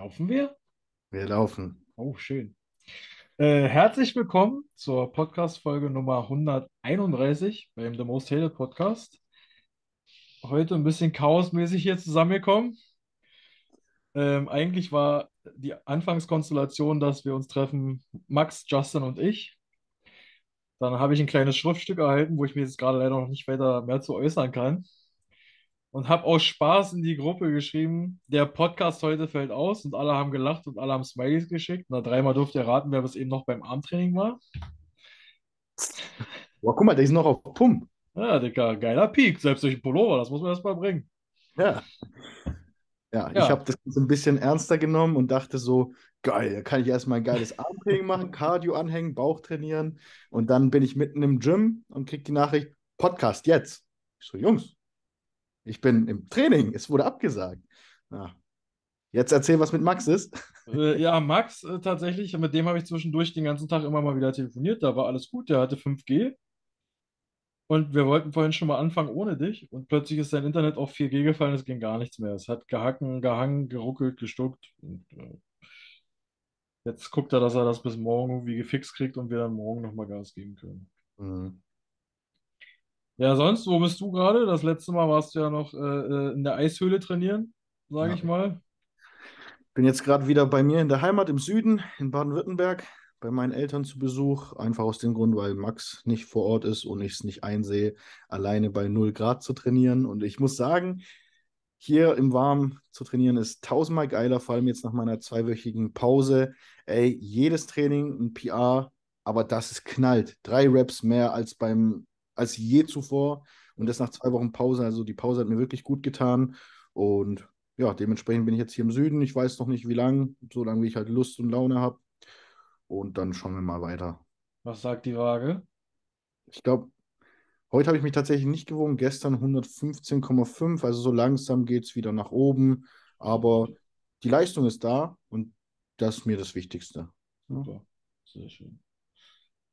Laufen wir? Wir laufen. Oh, schön. Äh, herzlich willkommen zur Podcast-Folge Nummer 131 beim The Most Hated Podcast. Heute ein bisschen chaosmäßig hier zusammengekommen. Ähm, eigentlich war die Anfangskonstellation, dass wir uns treffen, Max, Justin und ich. Dann habe ich ein kleines Schriftstück erhalten, wo ich mir jetzt gerade leider noch nicht weiter mehr zu äußern kann. Und habe aus Spaß in die Gruppe geschrieben, der Podcast heute fällt aus und alle haben gelacht und alle haben Smileys geschickt. Na, dreimal durfte ihr raten, wer bis eben noch beim Armtraining war. Boah, guck mal, der ist noch auf Pump. Ja, Dicker, geiler Peak, selbst durch den Pullover, das muss man erst mal bringen. Ja. Ja, Ja. ich habe das ein bisschen ernster genommen und dachte so, geil, da kann ich erstmal ein geiles Armtraining machen, Cardio anhängen, Bauch trainieren und dann bin ich mitten im Gym und krieg die Nachricht, Podcast jetzt. Ich so, Jungs, ich bin im Training, es wurde abgesagt. Ja. Jetzt erzähl, was mit Max ist. Äh, ja, Max äh, tatsächlich, mit dem habe ich zwischendurch den ganzen Tag immer mal wieder telefoniert. Da war alles gut, der hatte 5G. Und wir wollten vorhin schon mal anfangen ohne dich. Und plötzlich ist sein Internet auf 4G gefallen, es ging gar nichts mehr. Es hat gehacken, gehangen, geruckelt, gestuckt. Und, äh, jetzt guckt er, dass er das bis morgen irgendwie gefixt kriegt und wir dann morgen nochmal Gas geben können. Hm. Ja, sonst, wo bist du gerade? Das letzte Mal warst du ja noch äh, äh, in der Eishöhle trainieren, sage Ja. ich mal. Bin jetzt gerade wieder bei mir in der Heimat im Süden, in Baden-Württemberg, bei meinen Eltern zu Besuch. Einfach aus dem Grund, weil Max nicht vor Ort ist und ich es nicht einsehe, alleine bei 0 Grad zu trainieren. Und ich muss sagen, hier im Warmen zu trainieren ist tausendmal geiler, vor allem jetzt nach meiner zweiwöchigen Pause. Ey, jedes Training ein PR, aber das ist knallt. Drei Reps mehr als beim, als je zuvor. Und das nach zwei Wochen Pause. Also die Pause hat mir wirklich gut getan. Und ja, dementsprechend bin ich jetzt hier im Süden. Ich weiß noch nicht, wie lang, so lange wie ich halt Lust und Laune habe. Und dann schauen wir mal weiter. Was sagt die Waage? Ich glaube, heute habe ich mich tatsächlich nicht gewogen. Gestern 115,5. Also so langsam geht es wieder nach oben. Aber die Leistung ist da und das ist mir das Wichtigste. Super, sehr schön.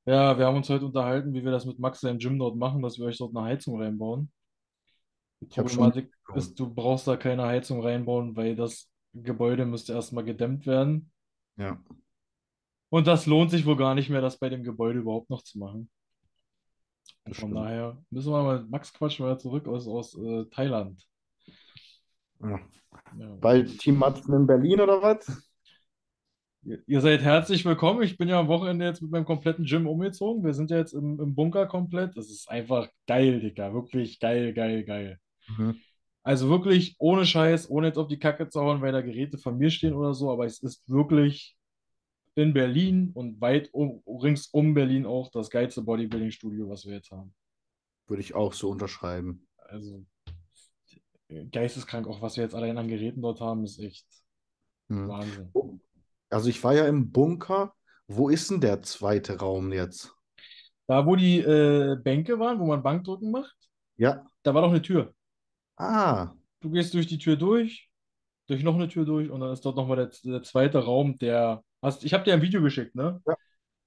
Ja, wir haben uns heute unterhalten, wie wir das mit Max im Gym dort machen, dass wir euch dort eine Heizung reinbauen. Die Ich hab schon Problematik mitbekommen. ist, du brauchst da keine Heizung reinbauen, weil das Gebäude müsste erstmal gedämmt werden. Ja. Und das lohnt sich wohl gar nicht mehr, das bei dem Gebäude überhaupt noch zu machen. Und Das von stimmt. daher müssen wir mal, Max quatschen wir zurück aus, aus äh, Thailand. Ja. Ja. Bald Team Matzen in Berlin oder was? Ihr, seid herzlich willkommen. Ich bin ja am Wochenende jetzt mit meinem kompletten Gym umgezogen. Wir sind ja jetzt im, im Bunker komplett. Das ist einfach geil, Digga. Wirklich geil, geil, geil. Mhm. Also wirklich ohne Scheiß, ohne jetzt auf die Kacke zu hauen, weil da Geräte von mir stehen oder so, aber es ist wirklich in Berlin und weit um, rings um Berlin auch das geilste Bodybuilding-Studio, was wir jetzt haben. Würde ich auch so unterschreiben. Also geisteskrank, auch was wir jetzt allein an Geräten dort haben, ist echt Mhm. Wahnsinn. Also ich war ja im Bunker. Wo ist denn der zweite Raum jetzt? Da, wo die äh, Bänke waren, wo man Bankdrücken macht, Ja. da war doch eine Tür. Ah, Du gehst durch die Tür durch, durch noch eine Tür durch und dann ist dort nochmal der, der zweite Raum, der. Hast, ich habe dir ein Video geschickt, ne? Ja.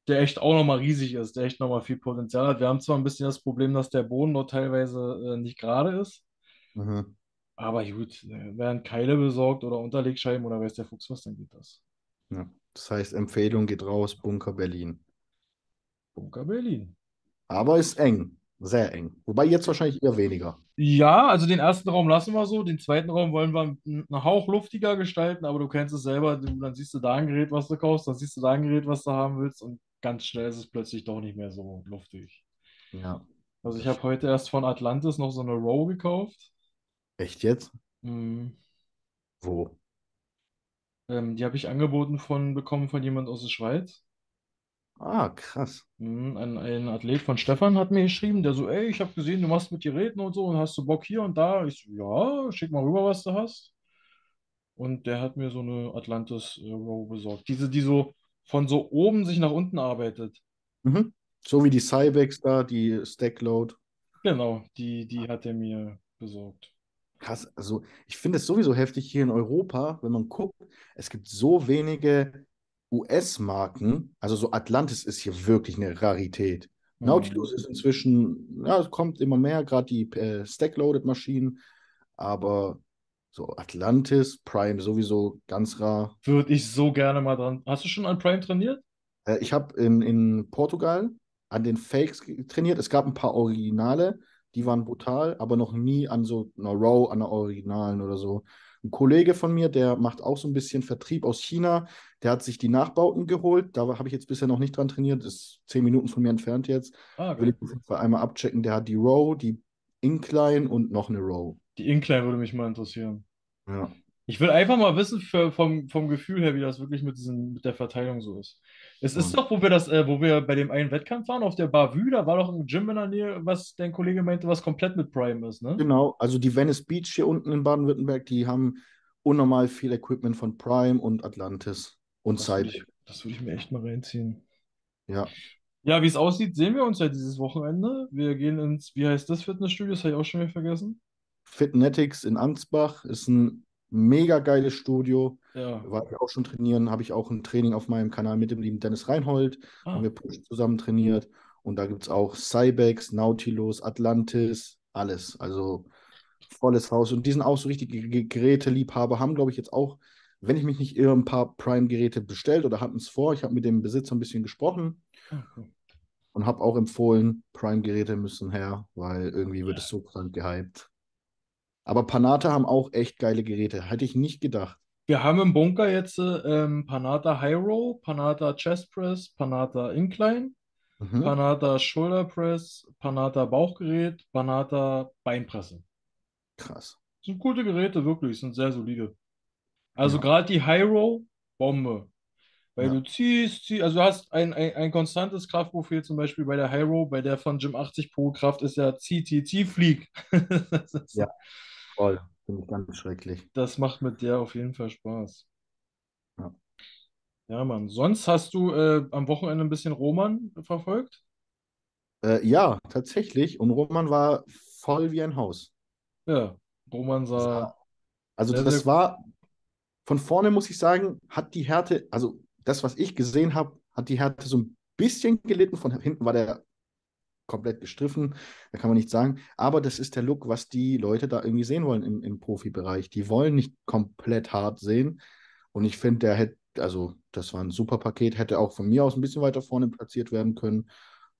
Der echt auch nochmal riesig ist, der echt nochmal viel Potenzial hat. Wir haben zwar ein bisschen das Problem, dass der Boden dort teilweise äh, nicht gerade ist, mhm. aber gut, äh, werden Keile besorgt oder Unterlegscheiben oder weiß der Fuchs was, dann geht das. Ja. Das heißt, Empfehlung geht raus, Bunker Berlin. Bunker Berlin. Aber ist eng, sehr eng. Wobei jetzt wahrscheinlich eher weniger. Ja, also den ersten Raum lassen wir so, den zweiten Raum wollen wir einen Hauch luftiger gestalten, aber du kennst es selber, dann siehst du da ein Gerät, was du kaufst, dann siehst du da ein Gerät, was du haben willst und ganz schnell ist es plötzlich doch nicht mehr so luftig. Ja. Also ich habe heute erst von Atlantis noch so eine Row gekauft. Echt jetzt? Mhm. Wo? Ähm, die habe ich angeboten von, bekommen von jemand aus der Schweiz. Ah, krass. Mhm. Ein, ein Athlet von Stefan hat mir geschrieben, der so, ey, ich habe gesehen, du machst mit Geräten und so und hast du Bock hier und da? Ich so, ja, schick mal rüber, was du hast. Und der hat mir so eine Atlantis äh, Row besorgt. Diese, die so von so oben sich nach unten arbeitet. Mhm. So wie die Cybex da, die Stackload. Genau, die, die hat er mir besorgt. Krass, also ich finde es sowieso heftig hier in Europa, wenn man guckt, es gibt so wenige US-Marken, also so Atlantis ist hier wirklich eine Rarität. Mhm. Nautilus ist inzwischen, ja, es kommt immer mehr, gerade die äh, Stack-Loaded-Maschinen, aber So Atlantis, Prime sowieso ganz rar. Würde ich so gerne mal dran. Hast du schon an Prime trainiert? Äh, ich habe in, in Portugal an den Fakes trainiert. Es gab ein paar Originale, die waren brutal, aber noch nie an so einer Row, an einer Originalen oder so. Ein Kollege von mir, der macht auch so ein bisschen Vertrieb aus China, der hat sich die Nachbauten geholt. Da habe ich jetzt bisher noch nicht dran trainiert, ist zehn Minuten von mir entfernt jetzt. Ah, Will geil. ich einmal abchecken. Der hat die Row, die Incline und noch eine Row. Die Incline würde mich mal interessieren. Ja. Ich will einfach mal wissen, für, vom, vom Gefühl her, wie das wirklich mit, diesen, mit der Verteilung so ist. Es ist Ja. doch, wo wir das, äh, wo wir bei dem einen Wettkampf waren, auf der Bavü, da war doch ein Gym in der Nähe, was dein Kollege meinte, was komplett mit Prime ist, ne? Genau, also die Venice Beach hier unten in Baden-Württemberg, die haben unnormal viel Equipment von Prime und Atlantis und Das würde Cybex. ich, das würde ich mir echt mal reinziehen. Ja. Ja, wie es aussieht, sehen wir uns ja dieses Wochenende. Wir gehen ins, wie heißt das Fitnessstudio? Das habe ich auch schon wieder vergessen. Fitnetics in Ansbach ist ein mega geiles Studio. Ja. War ich auch schon trainieren, habe ich auch ein Training auf meinem Kanal mit dem lieben Dennis Reinhold. Ah, Haben wir Push zusammen trainiert. Und da gibt es auch Cybex, Nautilus, Atlantis, alles. Also volles Haus. Und die sind auch so richtige Ge- Geräteliebhaber, haben, glaube ich, jetzt auch, wenn ich mich nicht irre, ein paar Prime-Geräte bestellt oder hatten es vor. Ich habe mit dem Besitzer ein bisschen gesprochen ah, cool. und habe auch empfohlen, Prime-Geräte müssen her, weil irgendwie wird es so krank gehypt. Aber Panata haben auch echt geile Geräte. Hätte ich nicht gedacht. Wir haben im Bunker jetzt äh, ähm, Panata High Row, Panata Chest Press, Panata Incline, Mhm. Panata Shoulder Press, Panata Bauchgerät, Panata Beinpresse. Krass. Sind gute Geräte, wirklich, sind sehr solide. Also Ja. gerade die High Row, Bombe. Weil Ja. du ziehst, ziehst, also du hast ein, ein, ein konstantes Kraftprofil, zum Beispiel bei der High Row, bei der von Gym 80 Pro Kraft ist ja zieh, zieh, zieh, flieg. Das Ja. Voll. Finde ich ganz schrecklich. Das macht mit der auf jeden Fall Spaß. Ja. Ja, Mann. Sonst hast du äh, am Wochenende ein bisschen Roman verfolgt? Äh, ja, tatsächlich. Und Roman war voll wie ein Haus. Ja, Roman sah Also sehr, das sehr war, von vorne muss ich sagen, hat die Härte, also das, was ich gesehen habe, hat die Härte so ein bisschen gelitten. Von hinten war der komplett gestriffen, da kann man nicht sagen. Aber das ist der Look, was die Leute da irgendwie sehen wollen im, im Profibereich. Die wollen nicht komplett hart sehen. Und ich finde, der hätte, also das war ein super Paket, hätte auch von mir aus ein bisschen weiter vorne platziert werden können.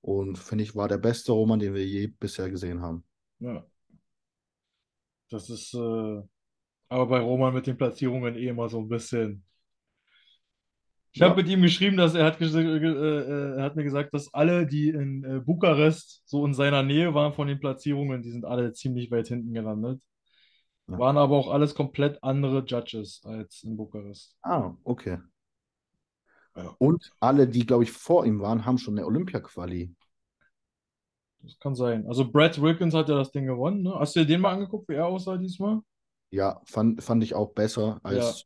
Und finde ich, war der beste Roman, den wir je bisher gesehen haben. Ja. Das ist, äh, aber bei Roman mit den Platzierungen eh immer so ein bisschen. Ich Ja. habe mit ihm geschrieben, dass er hat, ges- äh, äh, er hat mir gesagt, dass alle, die in äh, Bukarest so in seiner Nähe waren von den Platzierungen, die sind alle ziemlich weit hinten gelandet. Ja. Waren aber auch alles komplett andere Judges als in Bukarest. Ah, okay. Ja. Und alle, die, glaube ich, vor ihm waren, haben schon eine Olympia-Quali. Das kann sein. Also Brad Wilkins hat ja das Ding gewonnen, ne? Hast du dir den mal angeguckt, wie er aussah diesmal? Ja, fand, fand ich auch besser als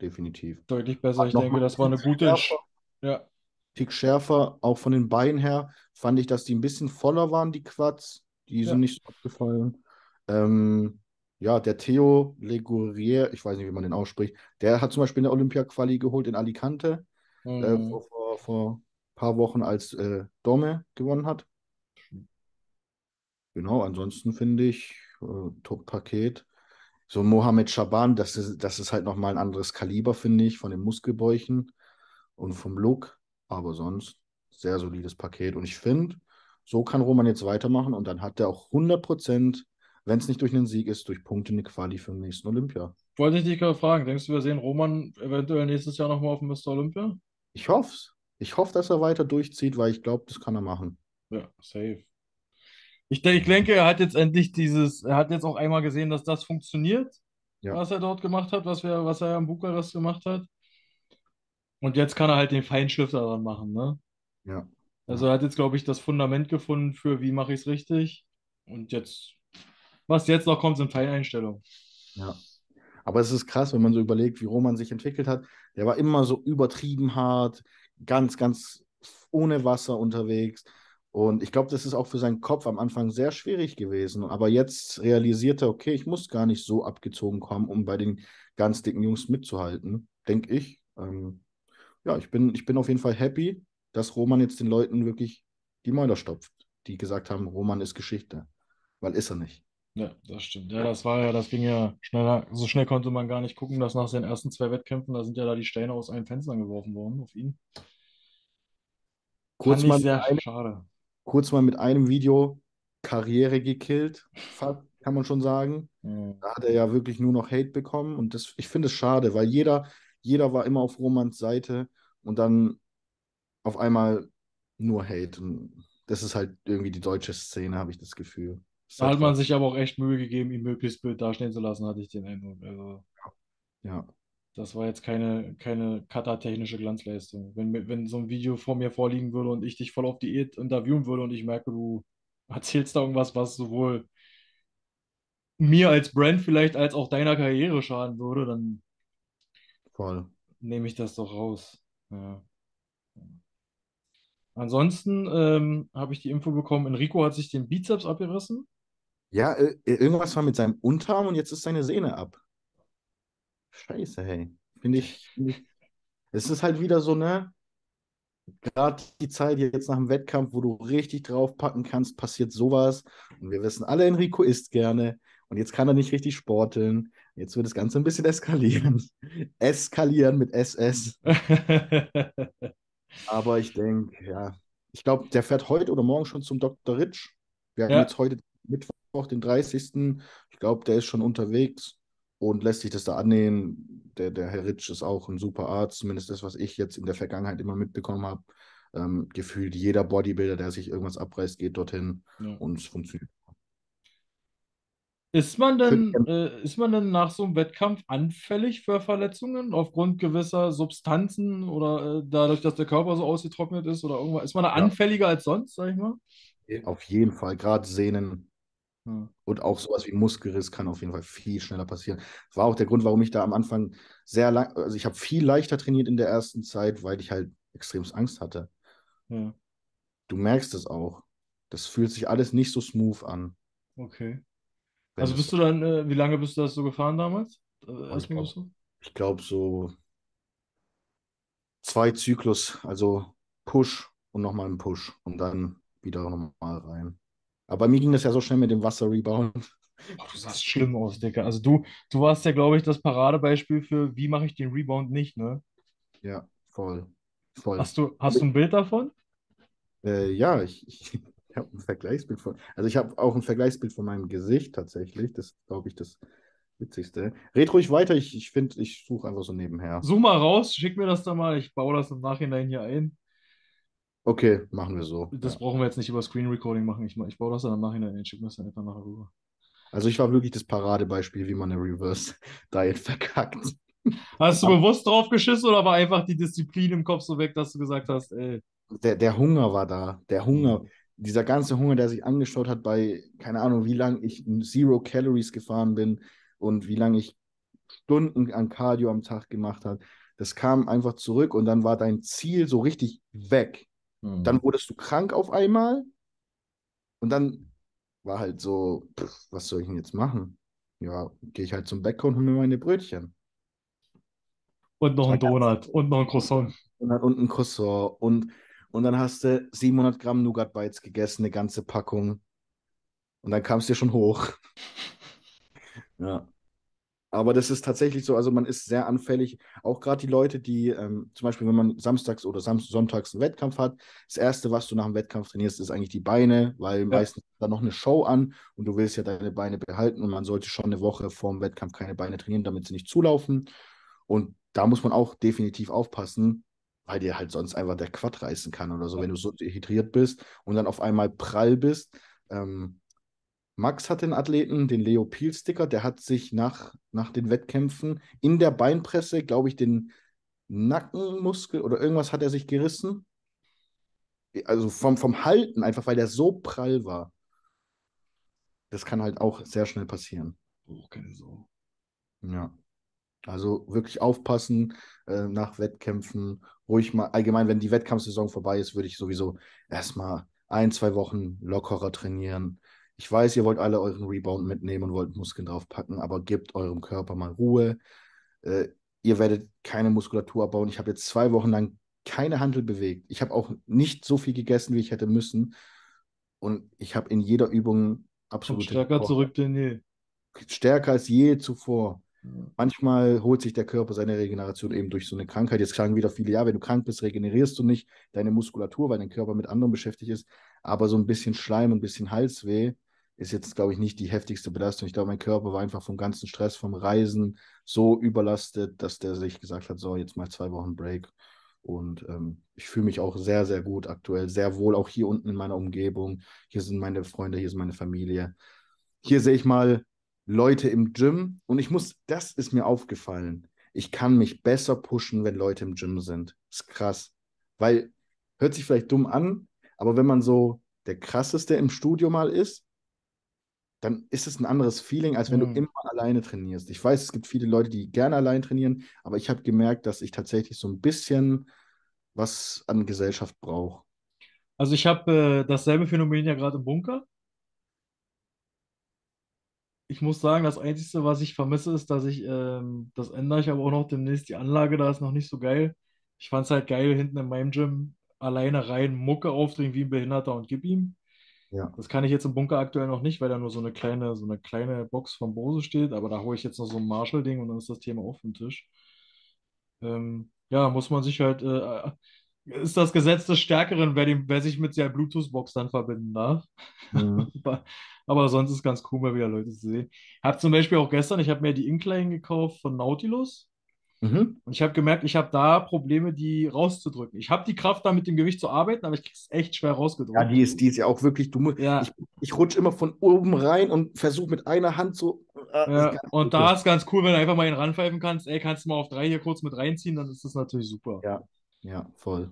definitiv. Deutlich besser. Hat Ich denke, das war eine gute. schärfer. Ja, Tick schärfer, auch von den Beinen her, fand ich, dass die ein bisschen voller waren, die Quads. Die Ja. sind nicht so abgefallen. Ähm, ja, der Theo Legurier, ich weiß nicht, wie man den ausspricht, der hat zum Beispiel eine Olympia-Quali geholt in Alicante äh, Mhm. vor, vor, vor ein paar Wochen, als äh, Dome gewonnen hat. Genau, ansonsten finde ich äh, Top-Paket. So Mohamed Shaban, das ist, das ist halt nochmal ein anderes Kaliber, finde ich, von den Muskelbäuchen und vom Look. Aber sonst sehr solides Paket. Und ich finde, so kann Roman jetzt weitermachen und dann hat er auch 100 Prozent, wenn es nicht durch einen Sieg ist, durch Punkte eine Quali für den nächsten Olympia. Wollte ich dich gerade fragen, denkst du, wir sehen Roman eventuell nächstes Jahr nochmal auf dem Mr. Olympia? Ich hoffe es. Ich hoffe, dass er weiter durchzieht, weil ich glaube, das kann er machen. Ja, safe. Ich, ich denke, er hat jetzt endlich dieses, er hat jetzt auch einmal gesehen, dass das funktioniert, Ja. was er dort gemacht hat, was wir, was er in Bukarest gemacht hat. Und jetzt kann er halt den Feinschliff daran machen, ne? Ja. Also er hat jetzt, glaube ich, das Fundament gefunden für, wie mache ich es richtig. Und jetzt, was jetzt noch kommt, sind Feineinstellungen. Ja. Aber es ist krass, wenn man so überlegt, wie Roman sich entwickelt hat. Der war immer so übertrieben hart, ganz, ganz ohne Wasser unterwegs. Und ich glaube, das ist auch für seinen Kopf am Anfang sehr schwierig gewesen. Aber jetzt realisiert er, okay, ich muss gar nicht so abgezogen kommen, um bei den ganz dicken Jungs mitzuhalten, denke ich. Ähm, ja, ich bin, ich bin auf jeden Fall happy, dass Roman jetzt den Leuten wirklich die Mäuler stopft, die gesagt haben, Roman ist Geschichte. Weil ist er nicht. Ja, das stimmt. Ja, das war ja, das ging ja schneller. So schnell konnte man gar nicht gucken, dass nach seinen ersten zwei Wettkämpfen, da sind ja da die Steine aus allen Fenstern geworfen worden auf ihn. Kurz mal sehr einem, schade. Kurz mal mit einem Video Karriere gekillt, kann man schon sagen. Ja. Da hat er ja wirklich nur noch Hate bekommen und das, ich finde es schade, weil jeder, jeder war immer auf Romans Seite und dann auf einmal nur Hate. Und das ist halt irgendwie die deutsche Szene, habe ich das Gefühl. Da hat man sich aber auch echt Mühe gegeben, ihn möglichst blöd dastehen zu lassen, hatte ich den Eindruck. Also, Ja, das war jetzt keine, keine Cutter-technische Glanzleistung. Wenn, wenn so ein Video vor mir vorliegen würde und ich dich voll auf Diät interviewen würde und ich merke, du erzählst da irgendwas, was sowohl mir als Brand vielleicht als auch deiner Karriere schaden würde, dann voll. nehme ich das doch raus. Ja. Ansonsten ähm, habe ich die Info bekommen, Enrico hat sich den Bizeps abgerissen. Ja, äh, irgendwas war mit seinem Unterarm und jetzt ist seine Sehne ab. Scheiße, hey. Finde ich, finde ich. Es ist halt wieder so, ne? Gerade die Zeit jetzt nach dem Wettkampf, wo du richtig draufpacken kannst, passiert sowas. Und wir wissen alle, Enrico isst gerne. Und jetzt kann er nicht richtig sporteln. Jetzt wird das Ganze ein bisschen eskalieren. Eskalieren mit SS. Aber ich denke, ja. Ich glaube, der fährt heute oder morgen schon zum Dr. Ritsch. Wir haben Ja, jetzt heute Mittwoch, den 30. Ich glaube, der ist schon unterwegs und lässt sich das da annehmen. Der, der Herr Ritsch ist auch ein super Arzt, zumindest das, was ich jetzt in der Vergangenheit immer mitbekommen habe. Ähm, gefühlt jeder Bodybuilder, der sich irgendwas abreißt, geht dorthin ja. und es funktioniert. Ist man denn, äh, ist man denn nach so einem Wettkampf anfällig für Verletzungen aufgrund gewisser Substanzen oder äh, dadurch, dass der Körper so ausgetrocknet ist oder irgendwas? Ist man da Ja, anfälliger als sonst, sag ich mal? auf jeden Fall. Gerade Sehnen Und auch sowas wie Muskelriss kann auf jeden Fall viel schneller passieren. War auch der Grund, warum ich da am Anfang sehr lang, also ich habe viel leichter trainiert in der ersten Zeit, weil ich halt extremst Angst hatte. Ja. Du merkst es auch. Das fühlt sich alles nicht so smooth an, Okay. Also bist du dann, äh, wie lange bist du das so gefahren damals? Äh, Oh, ich glaube, so? ich glaube so zwei Zyklus, also Push und nochmal ein Push und dann wieder nochmal rein. Aber bei mir ging das ja so schnell mit dem Wasser-Rebound. Du sahst schlimm aus, Digga. Also du, du warst ja, glaube ich, das Paradebeispiel für, wie mache ich den Rebound nicht, ne? Ja, voll, voll. Hast du, hast du ein Bild davon? Äh, ja, ich, ich, habe ein Vergleichsbild von, also ich habe auch ein Vergleichsbild von meinem Gesicht tatsächlich. Das ist, glaube ich, das Witzigste. Red ruhig weiter, ich, ich finde, ich suche einfach so nebenher. Such mal raus, schick mir das dann mal. Ich baue das im Nachhinein hier ein. Okay, machen wir so. Das Ja. brauchen wir jetzt nicht über Screen Recording machen. Ich, ich baue das dann im Nachhinein ein. Schick mir das dann einfach nachher rüber. Also ich war wirklich das Paradebeispiel, wie man eine Reverse Diet verkackt. Hast du bewusst drauf geschissen oder war einfach die Disziplin im Kopf so weg, dass du gesagt hast, ey, der, der Hunger war da. Der Hunger, hm, dieser ganze Hunger, der sich angeschaut hat bei, keine Ahnung, wie lange ich Zero Calories gefahren bin und wie lange ich Stunden an Cardio am Tag gemacht habe, das kam einfach zurück und dann war dein Ziel so richtig weg. Dann wurdest du krank auf einmal und dann war halt so, pff, was soll ich denn jetzt machen? Ja, gehe ich halt zum Bäcker und hole mir meine Brötchen. Und noch Das war ein Donut und noch ein Croissant. Und dann unten ein Croissant und, und dann hast du 700 Gramm Nougat Bites gegessen, eine ganze Packung. Und dann kam es dir schon hoch. Ja. Aber das ist tatsächlich so, also man ist sehr anfällig. Auch gerade die Leute, die ähm, zum Beispiel, wenn man samstags oder sam sonntags einen Wettkampf hat, das Erste, was du nach dem Wettkampf trainierst, ist eigentlich die Beine, weil Ja, meistens ist da noch eine Show an und du willst ja deine Beine behalten und man sollte schon eine Woche vor dem Wettkampf keine Beine trainieren, damit sie nicht zulaufen. Und da muss man auch definitiv aufpassen, weil dir halt sonst einfach der Quad reißen kann oder so, wenn du so dehydriert bist und dann auf einmal prall bist. Ähm, Max hat den Athleten, den Leo Peel-Sticker, der hat sich nach, nach den Wettkämpfen in der Beinpresse, glaube ich, den Nackenmuskel oder irgendwas hat er sich gerissen. Also vom, vom Halten, einfach weil der so prall war. Das kann halt auch sehr schnell passieren. oh, keine Sau. Ja. Also wirklich aufpassen äh, nach Wettkämpfen. Ruhig mal, allgemein, wenn die Wettkampfsaison vorbei ist, würde ich sowieso erstmal ein, zwei Wochen lockerer trainieren. Ich weiß, ihr wollt alle euren Rebound mitnehmen und wollt Muskeln draufpacken, aber gebt eurem Körper mal Ruhe. Äh, ihr werdet keine Muskulatur abbauen. Ich habe jetzt zwei Wochen lang keine Handel bewegt. Ich habe auch nicht so viel gegessen, wie ich hätte müssen. Und ich habe in jeder Übung Kommt absolute stärker Power. zurück denn je. Stärker als je zuvor. Ja. Manchmal holt sich der Körper seine Regeneration eben durch so eine Krankheit. Jetzt sagen wieder viele, ja, wenn du krank bist, regenerierst du nicht deine Muskulatur, weil dein Körper mit anderem beschäftigt ist. Aber so ein bisschen Schleim und ein bisschen Halsweh ist jetzt, glaube ich, nicht die heftigste Belastung. Ich glaube, mein Körper war einfach vom ganzen Stress, vom Reisen so überlastet, dass der sich gesagt hat, so, jetzt mal zwei Wochen Break. Und ähm, ich fühle mich auch sehr, sehr gut aktuell, sehr wohl, auch hier unten in meiner Umgebung. Hier sind meine Freunde, hier ist meine Familie. Hier sehe ich mal Leute im Gym und ich muss, das ist mir aufgefallen. Ich kann mich besser pushen, wenn Leute im Gym sind. ist krass. Weil, hört sich vielleicht dumm an, aber wenn man so der krasseste im Studio mal ist, dann ist es ein anderes Feeling, als wenn Mhm. du immer alleine trainierst. Ich weiß, es gibt viele Leute, die gerne allein trainieren, aber ich habe gemerkt, dass ich tatsächlich so ein bisschen was an Gesellschaft brauche. Also ich habe äh, dasselbe Phänomen ja gerade im Bunker. Ich muss sagen, das Einzige, was ich vermisse, ist, dass ich, ähm, das ändere ich aber auch noch demnächst, die Anlage da ist noch nicht so geil. Ich fand es halt geil, hinten in meinem Gym alleine rein Mucke aufdrehen wie ein Behinderter und gib ihm. Ja. Das kann ich jetzt im Bunker aktuell noch nicht, weil da nur so eine kleine, so eine kleine Box von Bose steht, aber da hole ich jetzt noch so ein Marshall-Ding und dann ist das Thema auf dem Tisch. Ähm, ja, muss man sich halt, äh, ist das Gesetz des Stärkeren, wer, dem, wer sich mit der Bluetooth-Box dann verbinden darf. Mhm. Aber, sonst ist ganz cool, mal wieder Leute zu sehen. Hab zum Beispiel auch gestern, ich habe mir die Incline gekauft von Nautilus. Mhm. Und ich habe gemerkt, ich habe da Probleme, die rauszudrücken. Ich habe die Kraft, da mit dem Gewicht zu arbeiten, aber ich kriege es echt schwer rausgedrückt. Ja, die ist, die ist ja auch wirklich, du musst, Ja. ich, ich rutsche immer von oben rein und versuche mit einer Hand so. Das Ja, und da ist ganz cool, wenn du einfach mal ihn ranpfeifen kannst. Ey, kannst du mal auf drei hier kurz mit reinziehen, dann ist das natürlich super. Ja, ja, voll.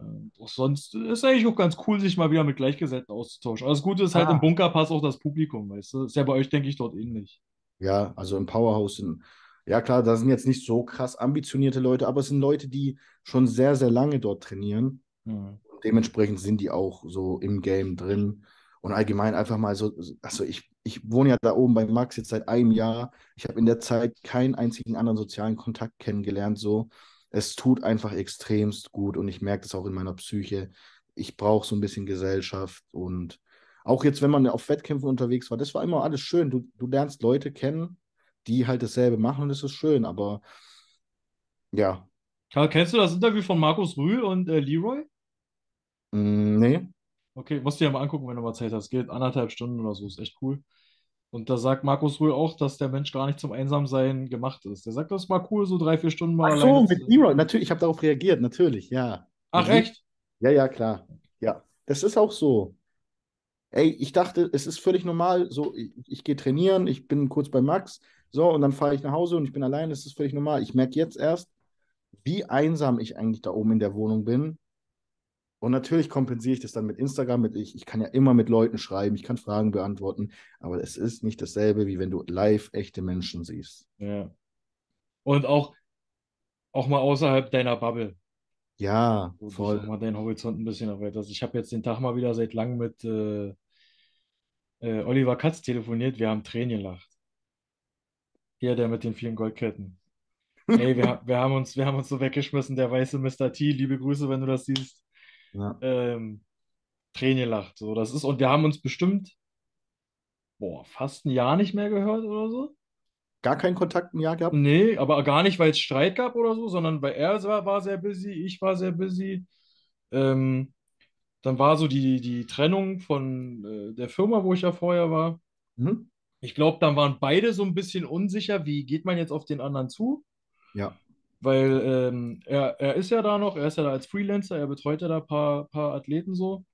Ähm, auch sonst ist eigentlich auch ganz cool, sich mal wieder mit Gleichgesinnten auszutauschen. Aber das Gute ist halt Ah. im Bunkerpass auch das Publikum, weißt du? Ist ja bei euch, denke ich, dort ähnlich. Ja, also im Powerhouse sind, ja klar, da sind jetzt nicht so krass ambitionierte Leute, aber es sind Leute, die schon sehr, sehr lange dort trainieren. Ja. Dementsprechend sind die auch so im Game drin. Und allgemein einfach mal so, also ich, ich wohne ja da oben bei Max jetzt seit einem Jahr. Ich habe in der Zeit keinen einzigen anderen sozialen Kontakt kennengelernt. So, es tut einfach extremst gut und ich merke das auch in meiner Psyche. Ich brauche so ein bisschen Gesellschaft und auch jetzt, wenn man auf Wettkämpfen unterwegs war, das war immer alles schön. Du, du lernst Leute kennen, die halt dasselbe machen und das ist schön. Aber ja, Karl, kennst du das Interview von Markus Rühl und äh, Leroy? mm, nee. Okay, musst du dir mal angucken, wenn du mal Zeit hast. Geht anderthalb Stunden oder so, ist echt cool. Und da sagt Markus Rühl auch, dass der Mensch gar nicht zum Einsamsein gemacht ist. Der sagt, das ist mal cool, so drei, vier Stunden mal Ach so, mit Leroy. Natürlich, ich habe darauf reagiert, natürlich, ja. Ach, echt? Ja, ja, klar. Ja, das ist auch so. Ey, ich dachte, es ist völlig normal, so, ich, ich gehe trainieren, ich bin kurz bei Max, so, und dann fahre ich nach Hause und ich bin allein, das ist völlig normal. Ich merke jetzt erst, wie einsam ich eigentlich da oben in der Wohnung bin. Und natürlich kompensiere ich das dann mit Instagram, mit ich, ich kann ja immer mit Leuten schreiben, ich kann Fragen beantworten, aber es ist nicht dasselbe, wie wenn du live echte Menschen siehst. Ja. Und auch, auch mal außerhalb deiner Bubble. Ja, wo du voll. auch mal deinen Horizont ein bisschen erweiterst. Ich habe jetzt den Tag mal wieder seit langem mit äh, äh, Oliver Katz telefoniert. Wir haben Tränen gelacht. Der, der mit den vielen Goldketten. Ey, wir, wir haben uns, wir haben uns so weggeschmissen, der weiße Mr. T. Liebe Grüße, wenn du das siehst. Ja. Ähm, Tränen gelacht. So, das ist, und wir haben uns bestimmt, boah, fast ein Jahr nicht mehr gehört oder so. Gar keinen Kontakt im Jahr gehabt? Nee, aber gar nicht, weil es Streit gab oder so, sondern weil er war, war sehr busy, ich war sehr busy. Ähm, dann war so die, die Trennung von äh, der Firma, wo ich ja vorher war. Mhm. Ich glaube, dann waren beide so ein bisschen unsicher, wie geht man jetzt auf den anderen zu? Ja. Weil ähm, er, er ist ja da noch, er ist ja da als Freelancer, er betreut ja da ein paar, paar Athleten so.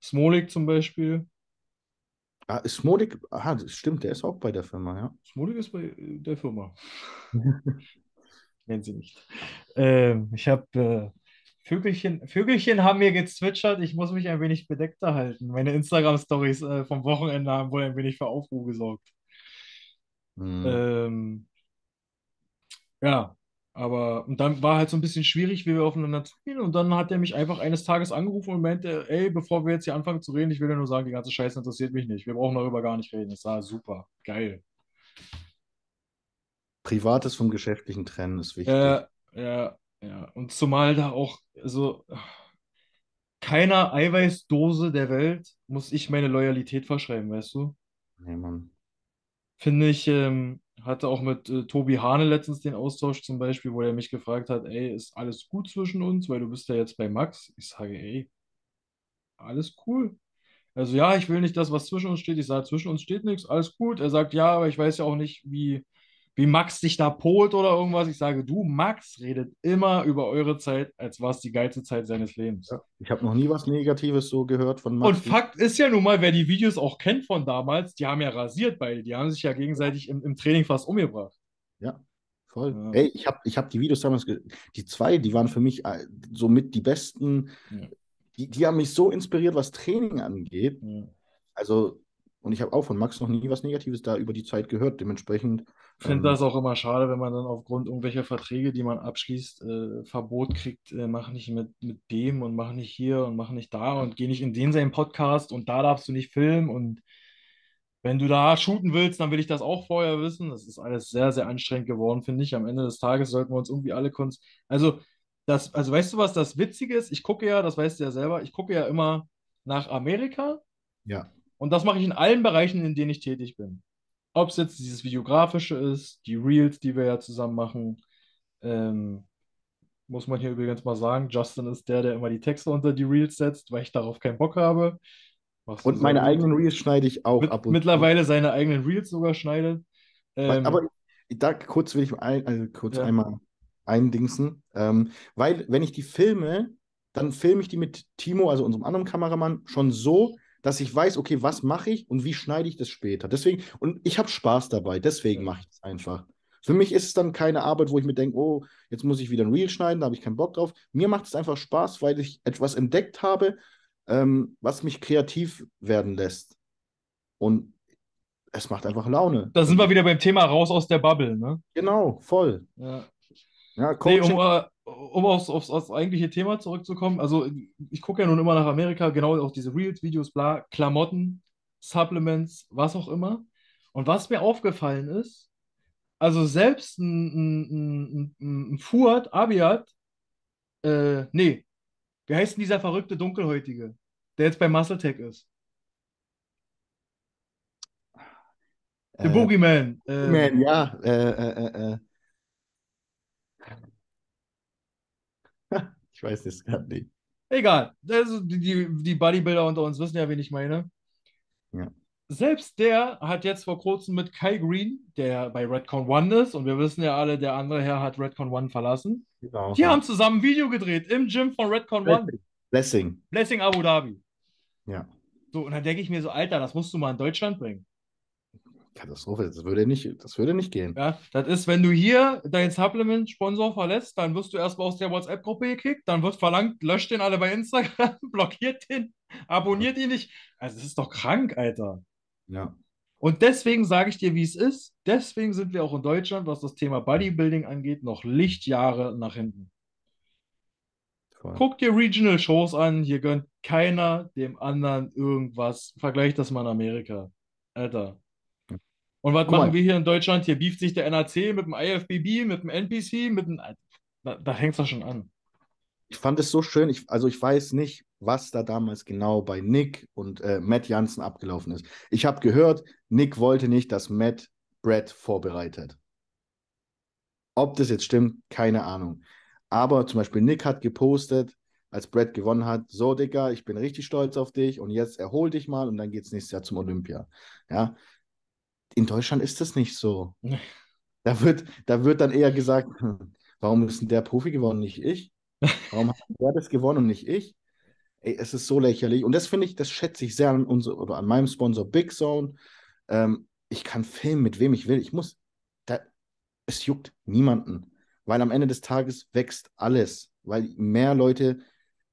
Smolik zum Beispiel. Ah, Smolik, aha, das stimmt, der ist auch bei der Firma, ja. Smolik ist bei der Firma. Nennen sie nicht. Ähm, ich habe äh, Vögelchen, Vögelchen haben mir gezwitschert, ich muss mich ein wenig bedeckter halten. Meine Instagram-Stories äh, vom Wochenende haben wohl ein wenig für Aufruhr gesorgt. Hm. Ähm, ja, aber und dann war halt so ein bisschen schwierig, wie wir aufeinander zugehen. Und dann hat er mich einfach eines Tages angerufen und meinte, ey, bevor wir jetzt hier anfangen zu reden, ich will dir nur sagen, die ganze Scheiße interessiert mich nicht. Wir brauchen darüber gar nicht reden. Das war super, geil. Privates vom Geschäftlichen trennen ist wichtig. Ja, ja, ja. Und zumal da auch, also keiner Eiweißdose der Welt muss ich meine Loyalität verschreiben, weißt du? Nee, Mann. Finde ich, ähm, hatte auch mit äh, Tobi Hane letztens den Austausch zum Beispiel, wo er mich gefragt hat, ey, ist alles gut zwischen uns, weil du bist ja jetzt bei Max. Ich sage, ey, alles cool. Also ja, ich will nicht das, was zwischen uns steht. Ich sage, zwischen uns steht nichts, alles gut. Er sagt, ja, aber ich weiß ja auch nicht, wie, wie Max sich da polt oder irgendwas. Ich sage, du, Max redet immer über eure Zeit, als war es die geilste Zeit seines Lebens. Ja. Ich habe noch nie was Negatives so gehört von Und Max. Fakt ist ja nun mal, wer die Videos auch kennt von damals, die haben ja rasiert beide. Die haben sich ja gegenseitig im, im Training fast umgebracht. Ja, voll. Ja. Ey, ich habe ich hab die Videos damals, die zwei, die waren für mich äh, somit die besten. Ja. Die, die haben mich so inspiriert, was Training angeht. Also, und ich habe auch von Max noch nie was Negatives da über die Zeit gehört. Dementsprechend. Ich finde ähm, das auch immer schade, wenn man dann aufgrund irgendwelcher Verträge, die man abschließt, äh, Verbot kriegt, äh, mach nicht mit, mit dem und mach nicht hier und mach nicht da und geh nicht in den seinen Podcast und da darfst du nicht filmen und wenn du da shooten willst, dann will ich das auch vorher wissen. Das ist alles sehr, sehr anstrengend geworden, finde ich. Am Ende des Tages sollten wir uns irgendwie alle Kunst. Also, das, also weißt du, was das Witzige ist? Ich gucke ja, das weißt du ja selber, ich gucke ja immer nach Amerika ja, und das mache ich in allen Bereichen, in denen ich tätig bin. Ob es jetzt dieses Videografische ist, die Reels, die wir ja zusammen machen. Ähm, muss man hier übrigens mal sagen, Justin ist der, der immer die Texte unter die Reels setzt, weil ich darauf keinen Bock habe. Machst und sehr meine eigenen Reels schneide ich auch Mit, ab und mittlerweile seine eigenen Reels sogar schneidet. Ähm, Aber da kurz will ich ein, also kurz Ja. einmal eindingsen, ähm, weil wenn ich die filme, dann filme ich die mit Timo, also unserem anderen Kameramann, schon so, dass ich weiß, okay, was mache ich und wie schneide ich das später. Deswegen, und ich habe Spaß dabei, deswegen mache ich es einfach. Für mich ist es dann keine Arbeit, wo ich mir denke, oh, jetzt muss ich wieder ein Reel schneiden, da habe ich keinen Bock drauf. Mir macht es einfach Spaß, weil ich etwas entdeckt habe, ähm, was mich kreativ werden lässt. Und es macht einfach Laune. da sind wir wieder beim Thema raus aus der Bubble, ne? Genau, voll. Ja. Ja, Nee, Coaching, um, äh, um aufs, aufs, aufs eigentliche Thema zurückzukommen, also ich gucke ja nun immer nach Amerika, genau auch diese Reels, Videos, bla, Klamotten, Supplements, was auch immer. Und was mir aufgefallen ist, also selbst ein, ein, ein, ein Fuad Abiad, äh, nee, wie heißt denn dieser verrückte Dunkelhäutige, der jetzt bei MuscleTech ist? Der äh, Boogeyman. Äh, Man, ja, äh, äh, äh, äh. Ich weiß es gerade nicht. Egal. Also die, die, Bodybuilder unter uns wissen ja, wen ich meine. Ja. Selbst der hat jetzt vor kurzem mit Kai Green, der bei Redcon One ist, und wir wissen ja alle, der andere Herr hat Redcon One verlassen. Genau. Die haben zusammen ein Video gedreht im Gym von Redcon One. Blessing. Blessing Abu Dhabi. Ja. So, und dann denke ich mir so, Alter, das musst du mal in Deutschland bringen. Katastrophe, das würde nicht, das würde nicht gehen. Ja, das ist, wenn du hier deinen Supplement-Sponsor verlässt, dann wirst du erstmal aus der WhatsApp-Gruppe gekickt, dann wird verlangt, löscht den alle bei Instagram, blockiert den, abonniert ihn nicht. Also, das ist doch krank, Alter. Ja. Und deswegen sage ich dir, wie es ist. Deswegen sind wir auch in Deutschland, was das Thema Bodybuilding angeht, noch Lichtjahre nach hinten. Voll. Guck dir Regional Shows an. Hier gönnt keiner dem anderen irgendwas. Vergleich das mal in Amerika. Alter. Und was Guck mal. machen wir hier in Deutschland? Hier beeft sich der NAC mit dem IFBB, mit dem NPC, mit dem. Da, da fängt es doch schon an. Ich fand es so schön. Ich, also ich weiß nicht, was da damals genau bei Nick und äh, Matt Jansen abgelaufen ist. Ich habe gehört, Nick wollte nicht, dass Matt Brett vorbereitet. Ob das jetzt stimmt, keine Ahnung. Aber zum Beispiel Nick hat gepostet, als Brett gewonnen hat, so Digga, ich bin richtig stolz auf dich und jetzt erhol dich mal und dann geht es nächstes Jahr zum Olympia. Ja. In Deutschland ist das nicht so. Da wird, da wird dann eher gesagt, hm, warum ist denn der Profi gewonnen, nicht ich? Warum hat der das gewonnen und nicht ich? Ey, es ist so lächerlich. Und das finde ich, das schätze ich sehr an unser, oder an meinem Sponsor Big Zone. Ähm, ich kann filmen, mit wem ich will. Ich muss, da, es juckt niemanden. Weil am Ende des Tages wächst alles. Weil mehr Leute,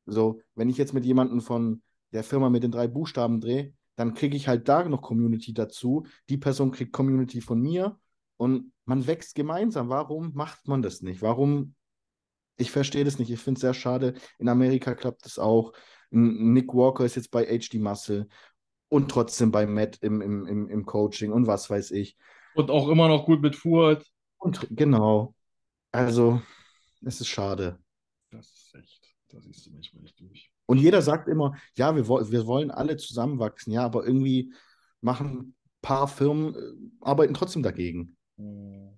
so, wenn ich jetzt mit jemandem von der Firma mit den drei Buchstaben drehe, dann kriege ich halt da noch Community dazu. Die Person kriegt Community von mir und man wächst gemeinsam. Warum macht man das nicht? Warum? Ich verstehe das nicht. Ich finde es sehr schade. In Amerika klappt das auch. Nick Walker ist jetzt bei HD Muscle und trotzdem bei Matt im, im, im, im Coaching und was weiß ich. Und auch immer noch gut mit Fuhrt. Und genau. Also, es ist schade. Das ist echt. Da siehst du manchmal nicht durch. Und jeder sagt immer, ja, wir, wir wollen alle zusammenwachsen, ja, aber irgendwie machen paar Firmen äh, arbeiten trotzdem dagegen. Hm.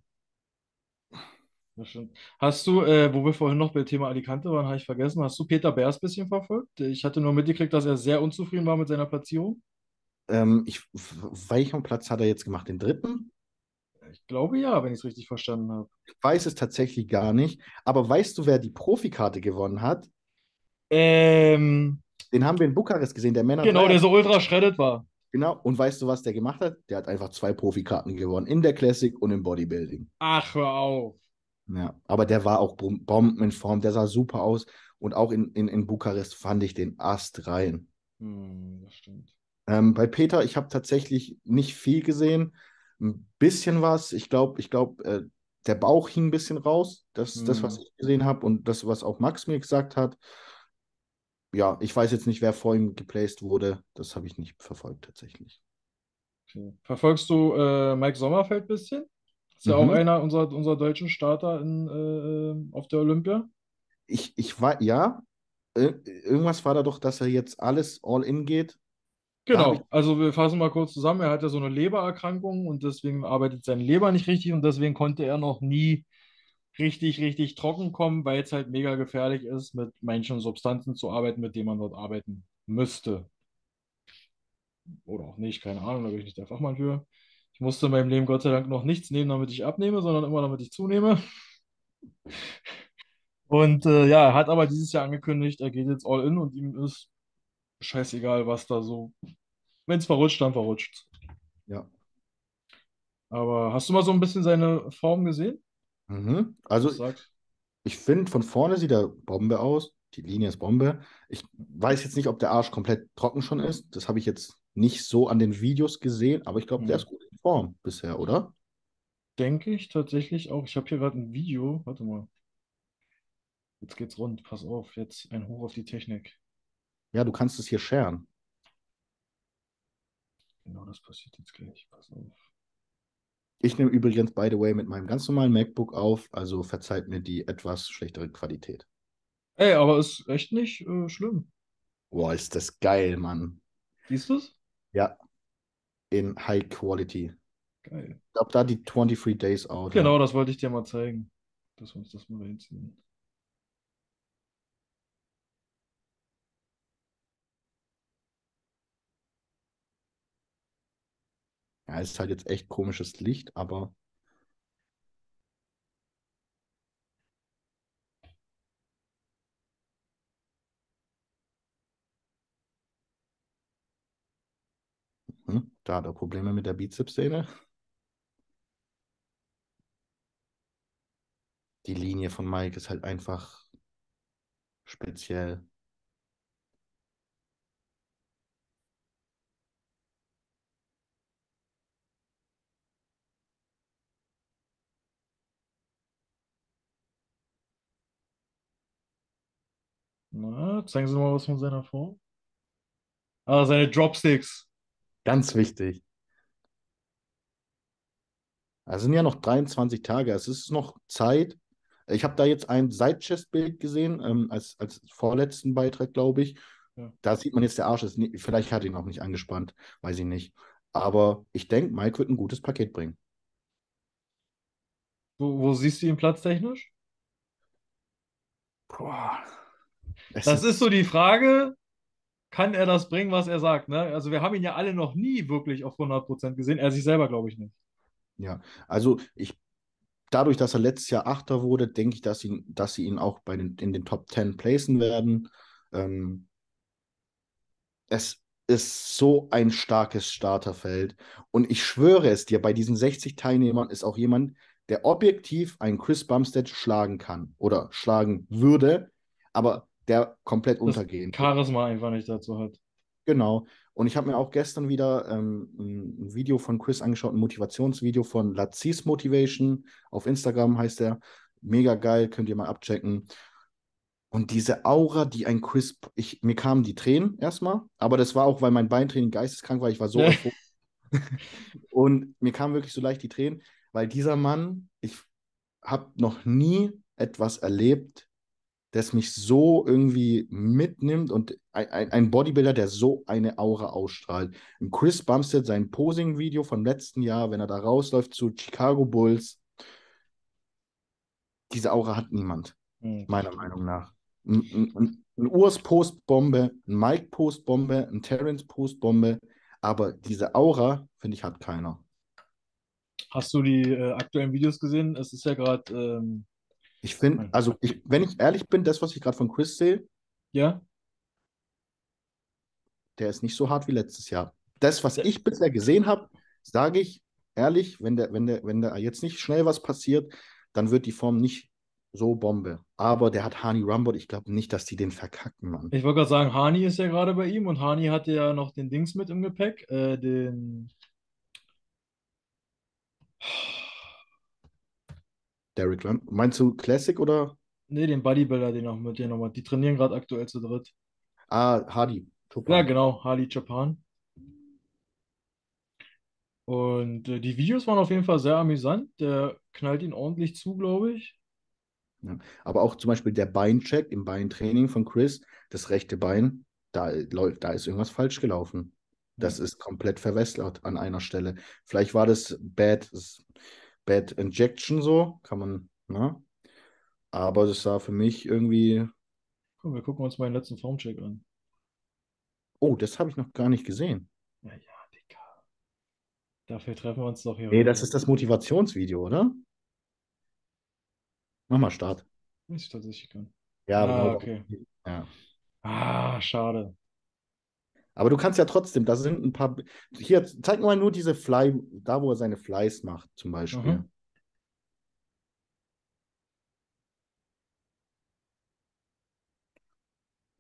Hast du, äh, wo wir vorhin noch beim Thema Alicante waren, habe ich vergessen, hast du Peter Beers ein bisschen verfolgt? Ich hatte nur mitgekriegt, dass er sehr unzufrieden war mit seiner Platzierung. Ähm, ich, welchen Platz hat er jetzt gemacht? Den dritten? Ich glaube ja, wenn ich es richtig verstanden habe. Ich weiß es tatsächlich gar nicht. Aber weißt du, wer die Profikarte gewonnen hat? Ähm, Den haben wir in Bukarest gesehen, der Männer. genau, der so ultra shredded war. Genau. Und weißt du, was der gemacht hat? Der hat einfach zwei Profikarten gewonnen. In der Classic und im Bodybuilding. Ach, hör auf. Ja. Aber der war auch bom- Bomben in Form. Der sah super aus. Und auch in, in, in Bukarest fand ich den Ast rein. Hm, das stimmt. Ähm, bei Peter, ich habe tatsächlich nicht viel gesehen. Ein bisschen was. Ich glaube, ich glaube, äh, der Bauch hing ein bisschen raus. Das, das was Hm. ich gesehen habe und das, was auch Max mir gesagt hat. Ja, ich weiß jetzt nicht, wer vor ihm geplaced wurde. Das habe ich nicht verfolgt tatsächlich. Okay. Verfolgst du äh, Mike Sommerfeld ein bisschen? Ist ja auch Mhm. einer unserer, unserer deutschen Starter in, äh, auf der Olympia. Ich, ich war, ja, äh, irgendwas war da doch, dass er jetzt alles all in geht. Genau, also wir fassen mal kurz zusammen. Er hat ja so eine Lebererkrankung und deswegen arbeitet seine Leber nicht richtig und deswegen konnte er noch nie richtig, richtig trocken kommen, weil es halt mega gefährlich ist, mit manchen Substanzen zu arbeiten, mit denen man dort arbeiten müsste. Oder auch nicht, keine Ahnung, da bin ich nicht der Fachmann für. Ich musste in meinem Leben Gott sei Dank noch nichts nehmen, damit ich abnehme, sondern immer damit ich zunehme. Und äh, ja, er hat aber dieses Jahr angekündigt, er geht jetzt all in und ihm ist scheißegal, was da so. Wenn es verrutscht, dann verrutscht. Ja. Aber hast du mal so ein bisschen seine Form gesehen? Mhm. Also? Ich finde, von vorne sieht er Bombe aus. Die Linie ist Bombe. Ich weiß jetzt nicht, ob der Arsch komplett trocken schon ist. Das habe ich jetzt nicht so an den Videos gesehen, aber ich glaube, der Hm. ist gut in Form bisher, oder? Denke ich tatsächlich auch. Ich habe hier gerade ein Video. Warte mal. Jetzt geht's rund. Pass auf. Jetzt ein Hoch auf die Technik. Ja, du kannst es hier sharen. Genau, das passiert jetzt gleich. Pass auf. Ich nehme übrigens, by the way, mit meinem ganz normalen MacBook auf, also verzeiht mir die etwas schlechtere Qualität. Ey, aber ist echt nicht äh, schlimm. Boah, ist das geil, Mann. Siehst du's? Ja, in High Quality. Geil. Ich glaube, da die 23 Days out. Genau, das wollte ich dir mal zeigen. Dass wir uns das mal reinziehen. Ja, ist halt jetzt echt komisches Licht, aber hm, da hat er Probleme mit der Bizepssehne. Die Linie von Mike ist halt einfach speziell. Na, zeigen Sie mal was von seiner Form. Ah, seine Dropsticks. Ganz wichtig. Also sind ja noch 23 Tage, es ist noch Zeit. Ich habe da jetzt ein Side-Chest-Bild gesehen, ähm, als, als vorletzten Beitrag, glaube ich. Ja. Da sieht man jetzt, der Arsch ist, nie, vielleicht hat ihn auch nicht angespannt, weiß ich nicht. Aber ich denke, Mike wird ein gutes Paket bringen. Wo, wo siehst du ihn platztechnisch? Boah. Es Das ist so die Frage, kann er das bringen, was er sagt, ne? Also wir haben ihn ja alle noch nie wirklich auf 100% gesehen. Er sich selber, glaube ich, nicht. Ja, also ich, dadurch, dass er letztes Jahr Achter wurde, denke ich, dass, ihn, dass sie ihn auch bei den, in den Top 10 placen werden. Ähm, es ist so ein starkes Starterfeld. Und ich schwöre es dir, bei diesen 60 Teilnehmern ist auch jemand, der objektiv einen Chris Bumstead schlagen kann oder schlagen würde, aber der komplett Das untergehen. Charisma einfach nicht dazu hat. Genau. Und ich habe mir auch gestern wieder ähm, ein Video von Chris angeschaut, ein Motivationsvideo von Lazis Motivation. Auf Instagram heißt er. Mega geil, könnt ihr mal abchecken. Und diese Aura, die ein Chris, ich, mir kamen die Tränen erstmal, aber das war auch, weil mein Beintraining geisteskrank war. Ich war so. Und mir kamen wirklich so leicht die Tränen, weil dieser Mann, ich habe noch nie etwas erlebt, das mich so irgendwie mitnimmt und ein, Bodybuilder, der so eine Aura ausstrahlt. Und Chris Bumstead, sein Posing-Video vom letzten Jahr, wenn er da rausläuft zu Chicago Bulls, diese Aura hat niemand, Hm, meiner. Meinung nach. Ein, ein, ein, Urs Postbombe, ein Mike Postbombe, ein Terrence Postbombe, aber diese Aura, finde ich, hat keiner. Hast du die äh, aktuellen Videos gesehen? Es ist ja gerade, ähm, Ich finde, Nein. also ich, wenn ich ehrlich bin, das, was ich gerade von Chris sehe, ja, der ist nicht so hart wie letztes Jahr. Das, was ich bisher gesehen habe, sage ich ehrlich, wenn der, wenn der, wenn da jetzt nicht schnell was passiert, dann wird die Form nicht so Bombe. Aber der hat Hani Rumbot, ich glaube nicht, dass die den verkacken, Mann. ich wollte gerade sagen, Hani ist ja gerade bei ihm und Hani hatte ja noch den Dings mit im Gepäck, äh, den, Derek Ram. Meinst du Classic oder? nee, den Bodybuilder, den noch mit dir nochmal. Die trainieren gerade aktuell zu dritt. Ah, Hardy. Chopin. Ja, genau, Harley Japan. Und äh, die Videos waren auf jeden Fall sehr amüsant. Der knallt ihn ordentlich zu, glaube ich. Ja. Aber auch zum Beispiel der Beincheck im Beintraining von Chris, das rechte Bein, da, läuft, da ist irgendwas falsch gelaufen. Das ist komplett verwässert an einer Stelle. Vielleicht war das Bad, Bad Injection so, kann man, ne? Aber das sah für mich irgendwie, Komm, wir gucken uns mal den letzten Formcheck an. oh, das habe ich noch gar nicht gesehen. Ja, ja, Digga. Dafür treffen wir uns doch hier Nee, das ist das Motivationsvideo, oder? Mach mal Start. Weiß ich tatsächlich nicht. Ja, Ah, okay. Ja. Ah, schade. Aber du kannst ja trotzdem, da sind ein paar. Hier, zeig mal nur diese Fly, da wo er seine Flies macht, zum Beispiel. Mhm.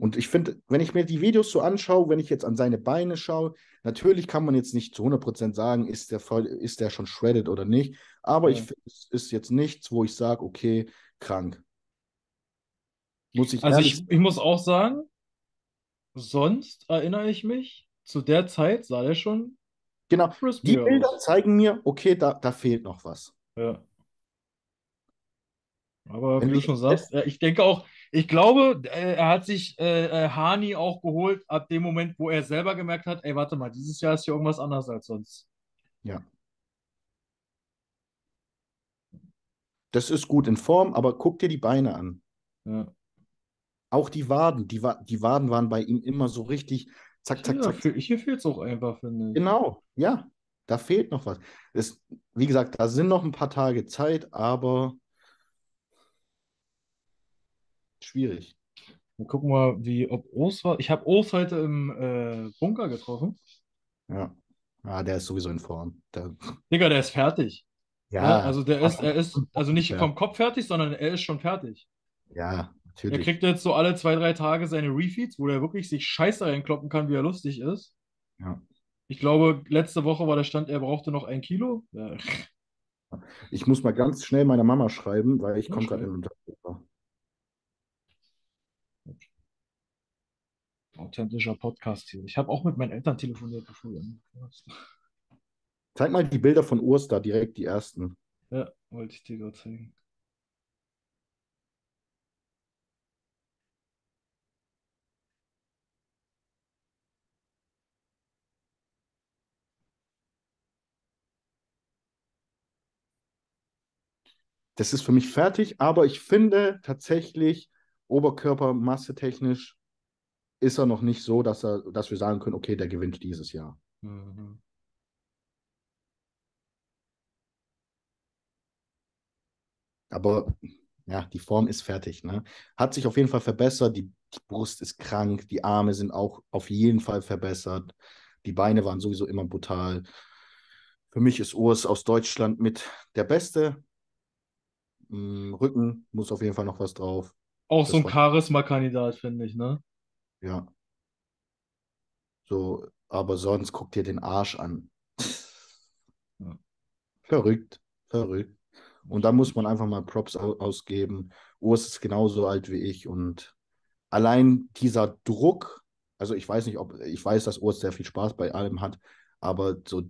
Und ich finde, wenn ich mir die Videos so anschaue, wenn ich jetzt an seine Beine schaue, natürlich kann man jetzt nicht zu 100% sagen, ist der, voll, ist der schon shredded oder nicht. Aber Ja. ich finde, es ist jetzt nichts, wo ich sage, okay, krank. Muss ich Also ich, ich muss auch sagen, sonst erinnere ich mich, zu der Zeit sah der schon Genau, die Bilder aus. zeigen mir, okay, da, da fehlt noch was. Ja. Aber Wenn wie du schon sagst, ich denke auch, ich glaube, äh, er hat sich äh, äh, Hani auch geholt ab dem Moment, wo er selber gemerkt hat, ey, warte mal, dieses Jahr ist hier irgendwas anders als sonst. Ja. Das ist gut in Form, aber guck dir die Beine an. Ja. Auch die Waden, die, Wa die Waden waren bei ihm immer so richtig zack, zack, Ja, zack. fe- hier fehlt es auch einfach, finde ich. Genau, ja, da fehlt noch was. Es, wie gesagt, da sind noch ein paar Tage Zeit, aber schwierig. Wir gucken mal, wie, ob Urs war. Ich habe Urs heute im äh, Bunker getroffen. Ja. Ah, der ist sowieso in Form. Der, Digga, der ist fertig. ja, Ne? Also der ist, er ist, also nicht Ja. vom Kopf fertig, sondern er ist schon fertig. ja, Er natürlich. kriegt jetzt so alle zwei, drei Tage seine Refeeds, wo er wirklich sich scheiße reinkloppen kann, wie er lustig ist. Ja. Ich glaube, letzte Woche war der Stand, er brauchte noch ein Kilo. Ja. Ich muss mal ganz schnell meiner Mama schreiben, weil ich Ja, komme gerade in Unterbruch. Authentischer Podcast hier. Ich habe auch mit meinen Eltern telefoniert, bevor Zeig mal die Bilder von Urs da, direkt die ersten. Ja, wollte ich dir gerade zeigen. Das ist für mich fertig, aber ich finde tatsächlich, Oberkörpermasse technisch ist er noch nicht so, dass er, dass wir sagen können, okay, der gewinnt dieses Jahr. Mhm. Aber ja, die Form ist fertig. Ne? Hat sich auf jeden Fall verbessert. Die, die Brust ist krank. Die Arme sind auch auf jeden Fall verbessert. Die Beine waren sowieso immer brutal. Für mich ist Urs aus Deutschland mit der Beste. Mm, Rücken muss auf jeden Fall noch was drauf. Auch Das so ein Charisma-Kandidat, finde ich, ne? Ja. So, aber sonst guck dir den Arsch an. Ja. Verrückt, verrückt. Und da muss man einfach mal Props au ausgeben. Urs ist genauso alt wie ich und allein dieser Druck, also ich weiß nicht, ob, ich weiß, dass Urs sehr viel Spaß bei allem hat, aber so,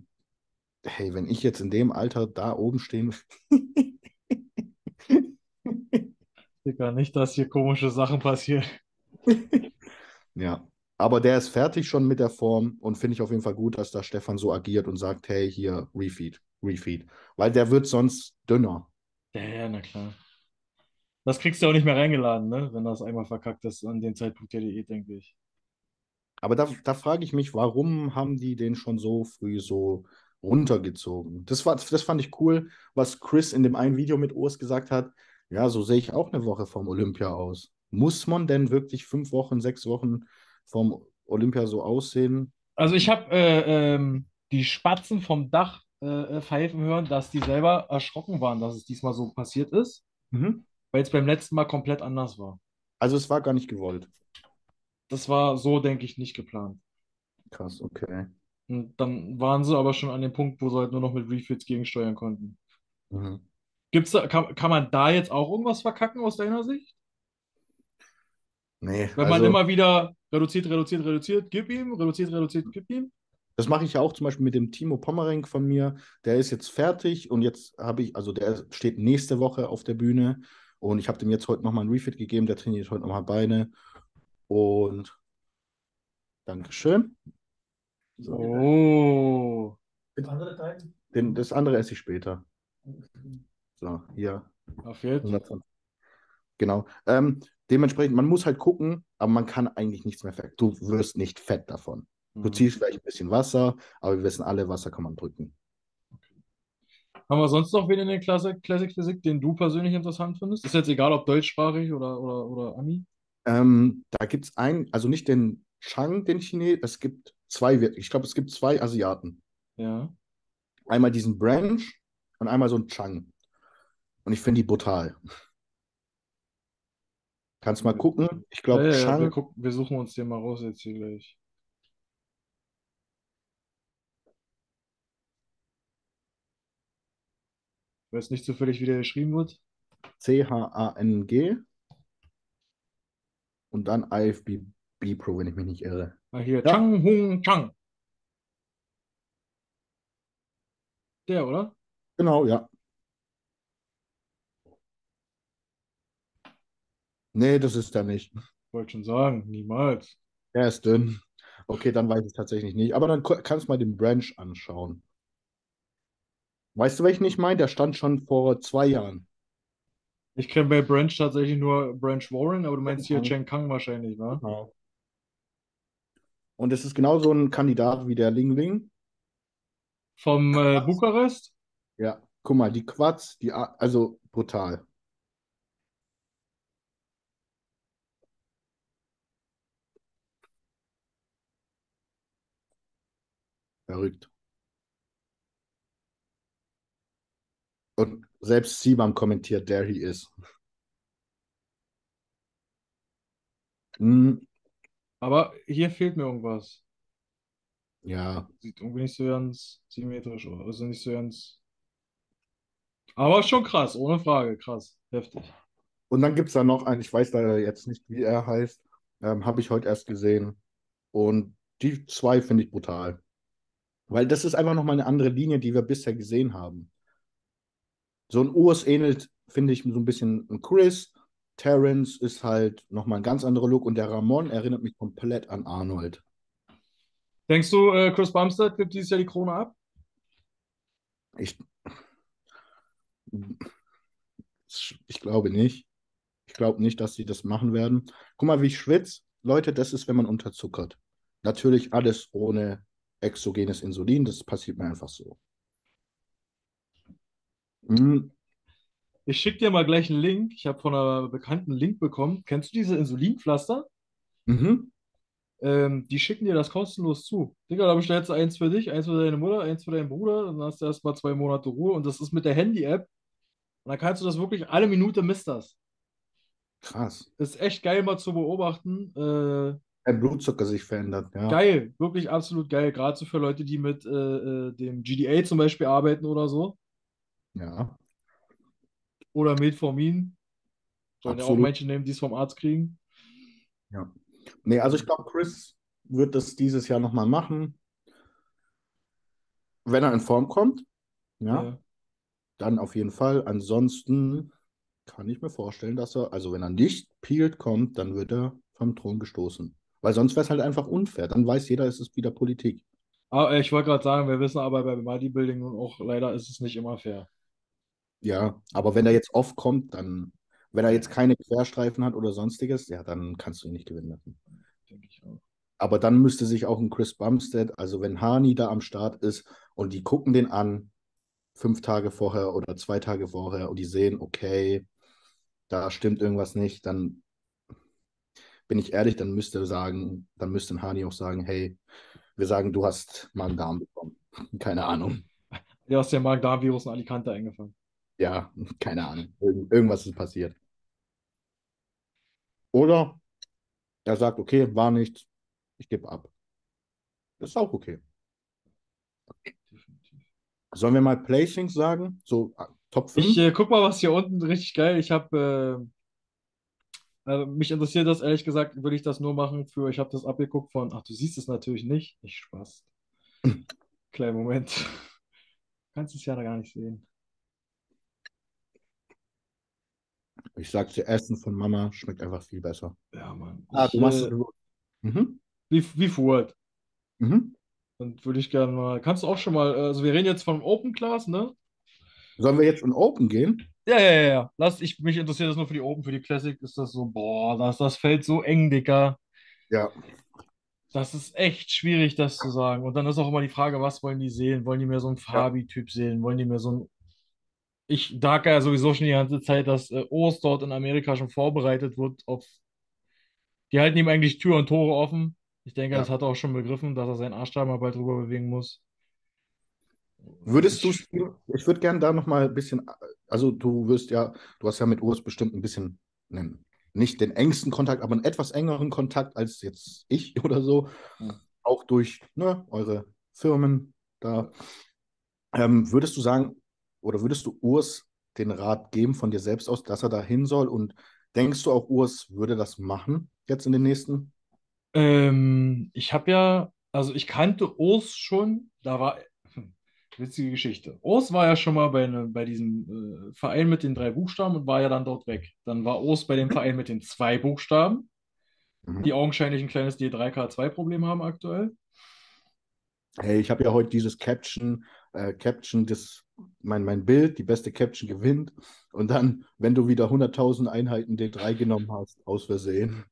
hey, wenn ich jetzt in dem Alter da oben stehen, Digga, nicht, dass hier komische Sachen passieren. Ja. Aber der ist fertig schon mit der Form und finde ich auf jeden Fall gut, dass da Stefan so agiert und sagt, hey, hier, Refeed, Refeed. Weil der wird sonst dünner. Ja, ja, na klar. Das kriegst du auch nicht mehr reingeladen, ne? Wenn das einmal verkackt ist an dem Zeitpunkt der Diät, denke ich. Aber da, da frage ich mich, warum haben die den schon so früh so runtergezogen? Das war, das fand ich cool, was Chris in dem einen Video mit Urs gesagt hat. Ja, so sehe ich auch eine Woche vom Olympia aus. Muss man denn wirklich fünf Wochen, sechs Wochen vom Olympia so aussehen? Also ich habe äh, ähm, die Spatzen vom Dach äh, äh, pfeifen hören, dass die selber erschrocken waren, dass es diesmal so passiert ist, Mhm. weil es beim letzten Mal komplett anders war. Also es war gar nicht gewollt. Das war so, denke ich, nicht geplant. Krass, okay. Und dann waren sie aber schon an dem Punkt, wo sie halt nur noch mit Refits gegensteuern konnten. Mhm. Gibt's da, kann, kann man da jetzt auch irgendwas verkacken aus deiner Sicht? Nee, Wenn man also immer wieder reduziert, reduziert, reduziert, gib ihm, reduziert, reduziert, gib ihm. das mache ich ja auch zum Beispiel mit dem Timo Pommerenk von mir. Der ist jetzt fertig und jetzt habe ich, also der steht nächste Woche auf der Bühne und ich habe dem jetzt heute nochmal ein Refit gegeben. Der trainiert heute nochmal Beine und Dankeschön. So, Oh. den, das andere esse ich später. So, hier. Fehlt. 120. Genau. Ähm, dementsprechend, man muss halt gucken, aber man kann eigentlich nichts mehr fett. Du wirst nicht fett davon. Du Mhm. ziehst vielleicht ein bisschen Wasser, aber wir wissen alle, Wasser kann man drücken. Haben wir sonst noch wen in der Klasse, Classic Physik, den du persönlich interessant findest? Ist jetzt egal, ob deutschsprachig oder, oder, oder Ami? Ähm, da gibt es einen, also nicht den Chang, den Chines, es gibt zwei, wirklich. ich glaube, es gibt zwei Asiaten. Ja. Einmal diesen Branch und einmal so einen Chang. Und ich finde die brutal. Kannst mal gucken. Ich glaube, Ja, ja, wir, gucken, wir suchen uns den mal raus jetzt hier gleich. Ich weiß nicht zufällig, wie der geschrieben wird. C-H-A-N-G und dann IFB Pro, wenn ich mich nicht irre. Ah, hier, Ja. Chang Hung Chang. Der, oder? Genau, ja. Nee, das ist er nicht. Wollte schon sagen, niemals. Der ist dünn. Okay, dann weiß ich tatsächlich nicht. Aber dann kannst du mal den Branch anschauen. Weißt du, welchen ich meine? Der stand schon vor zwei Jahren. Ich kenne bei Branch tatsächlich nur Branch Warren, aber du meinst hier Kang. Chen Kang wahrscheinlich, wa? Genau. Und es ist genau so ein Kandidat wie der Ling Ling. Vom äh, Bukarest? Ja, guck mal, die Quads, die, also brutal. Verrückt. Und selbst Sibam kommentiert, there he is. Hm, Aber hier fehlt mir irgendwas. ja, Sieht irgendwie nicht so ganz symmetrisch aus. Also nicht so ganz. Aber schon krass, ohne Frage. Krass. Heftig. Und dann gibt es da noch einen, ich weiß leider jetzt nicht, wie er heißt, ähm, habe ich heute erst gesehen. Und die zwei finde ich brutal. Weil das ist einfach nochmal eine andere Linie, die wir bisher gesehen haben. So ein Urs ähnelt, finde ich, so ein bisschen ein Chris. Terrence ist halt nochmal ein ganz anderer Look und der Ramon erinnert mich komplett an Arnold. Denkst du, äh, Chris Bumstead gibt dieses Jahr die Krone ab? Ich, ich glaube nicht. Ich glaube nicht, dass sie das machen werden. Guck mal, wie ich schwitze. Leute, das ist, wenn man unterzuckert. Natürlich alles ohne exogenes Insulin. Das passiert mir einfach so. Mm, Ich schicke dir mal gleich einen Link. Ich habe von einer Bekannten einen Link bekommen. Kennst du diese Insulinpflaster? Mhm. Ähm, die schicken dir das kostenlos zu. Digga, da bestellst du eins für dich, eins für deine Mutter, eins für deinen Bruder. Dann hast du erstmal zwei Monate Ruhe. Und das ist mit der Handy-App. Und dann kannst du das wirklich alle Minute misst das. Krass. Ist echt geil mal zu beobachten. Äh, Der Blutzucker sich verändert, ja. geil, wirklich absolut geil. Gerade so für Leute, die mit äh, äh, dem GDA zum Beispiel arbeiten oder so. Ja, Oder Metformin. Sollen ja auch. Menschen nehmen, die es vom Arzt kriegen. ja. Nee, also ich glaube, Chris wird das dieses Jahr nochmal machen. Wenn er in Form kommt, ja, Ja. dann auf jeden Fall. Ansonsten kann ich mir vorstellen, dass er, also wenn er nicht peeled kommt, dann wird er vom Thron gestoßen. Weil sonst wäre es halt einfach unfair. Dann weiß jeder, es ist wieder Politik. Aber ich wollte gerade sagen, wir wissen aber bei Bodybuilding nun auch, leider ist es nicht immer fair. Ja, aber wenn er jetzt off kommt, dann, wenn er jetzt keine Querstreifen hat oder sonstiges, ja, dann kannst du ihn nicht gewinnen lassen. Denke ich auch. Aber dann müsste sich auch ein Chris Bumstead, also wenn Hani da am Start ist und die gucken den an, fünf Tage vorher oder zwei Tage vorher und die sehen, okay, da stimmt irgendwas nicht, dann bin ich ehrlich, dann müsste sagen, dann müsste Hani auch sagen, hey, wir sagen, du hast Magen-Darm bekommen. Keine Ahnung. Du hast ja Magen-Darm-Virus in Alicante eingefangen. Ja, keine Ahnung. Irgend, irgendwas ist passiert. Oder er sagt, okay, war nichts, ich gebe ab. Das ist auch okay. Sollen wir mal Placings sagen? So ah, Top 5? Ich äh, guck mal, was hier unten richtig geil. Ich habe äh, äh, mich interessiert das ehrlich gesagt, würde ich das nur machen für. Ich habe das abgeguckt von. Ach, du siehst es natürlich nicht. Ich Spaß. Kleinen Moment. Kannst es ja gar nicht sehen. Ich sag dir, Essen von Mama schmeckt einfach viel besser. Ja, Mann. Ah, Ich, du machst äh, es. Mhm. wie, wie Furt. Mhm. Und würde ich gerne mal. Kannst du auch schon mal. Also, wir reden jetzt von Open Class, ne? Sollen wir jetzt in Open gehen? Ja, ja, ja, ja. Lass, ich, mich interessiert das nur für die Open, für die Classic ist das so, boah, das, das fällt so eng, Dicker. Ja. Das ist echt schwierig, das zu sagen. Und dann ist auch immer die Frage, was wollen die sehen? Wollen die mehr so einen Fabi-Typ sehen? Wollen die mehr so einen. Ich dage ja sowieso schon die ganze Zeit, dass äh, Urs dort in Amerika schon vorbereitet wird auf. Die halten ihm eigentlich Tür und Tore offen. Ich denke, das Ja. hat er auch schon begriffen, dass er seinen Arsch da mal bald drüber bewegen muss. Würdest du, Ich- ich würde gerne da nochmal ein bisschen, also du wirst ja, du hast ja mit Urs bestimmt ein bisschen, einen, nicht den engsten Kontakt, aber einen etwas engeren Kontakt als jetzt ich oder so, Ja. auch durch ne, eure Firmen da. Ähm, würdest du sagen, oder würdest du Urs den Rat geben von dir selbst aus, dass er da hin soll und denkst du auch, Urs würde das machen jetzt in den nächsten? Ähm, ich habe ja, also ich kannte Urs schon, da war, witzige Geschichte. Urs war ja schon mal bei, ne, bei diesem äh, Verein mit den drei Buchstaben und war ja dann dort weg. Dann war Urs bei dem Verein mit den zwei Buchstaben, Mhm. die augenscheinlich ein kleines D3K2-Problem haben aktuell. Hey, ich habe ja heute dieses Caption, äh, Caption, das, mein, mein Bild, die beste Caption gewinnt. Und dann, wenn du wieder 100.000 Einheiten D3 genommen hast, aus Versehen.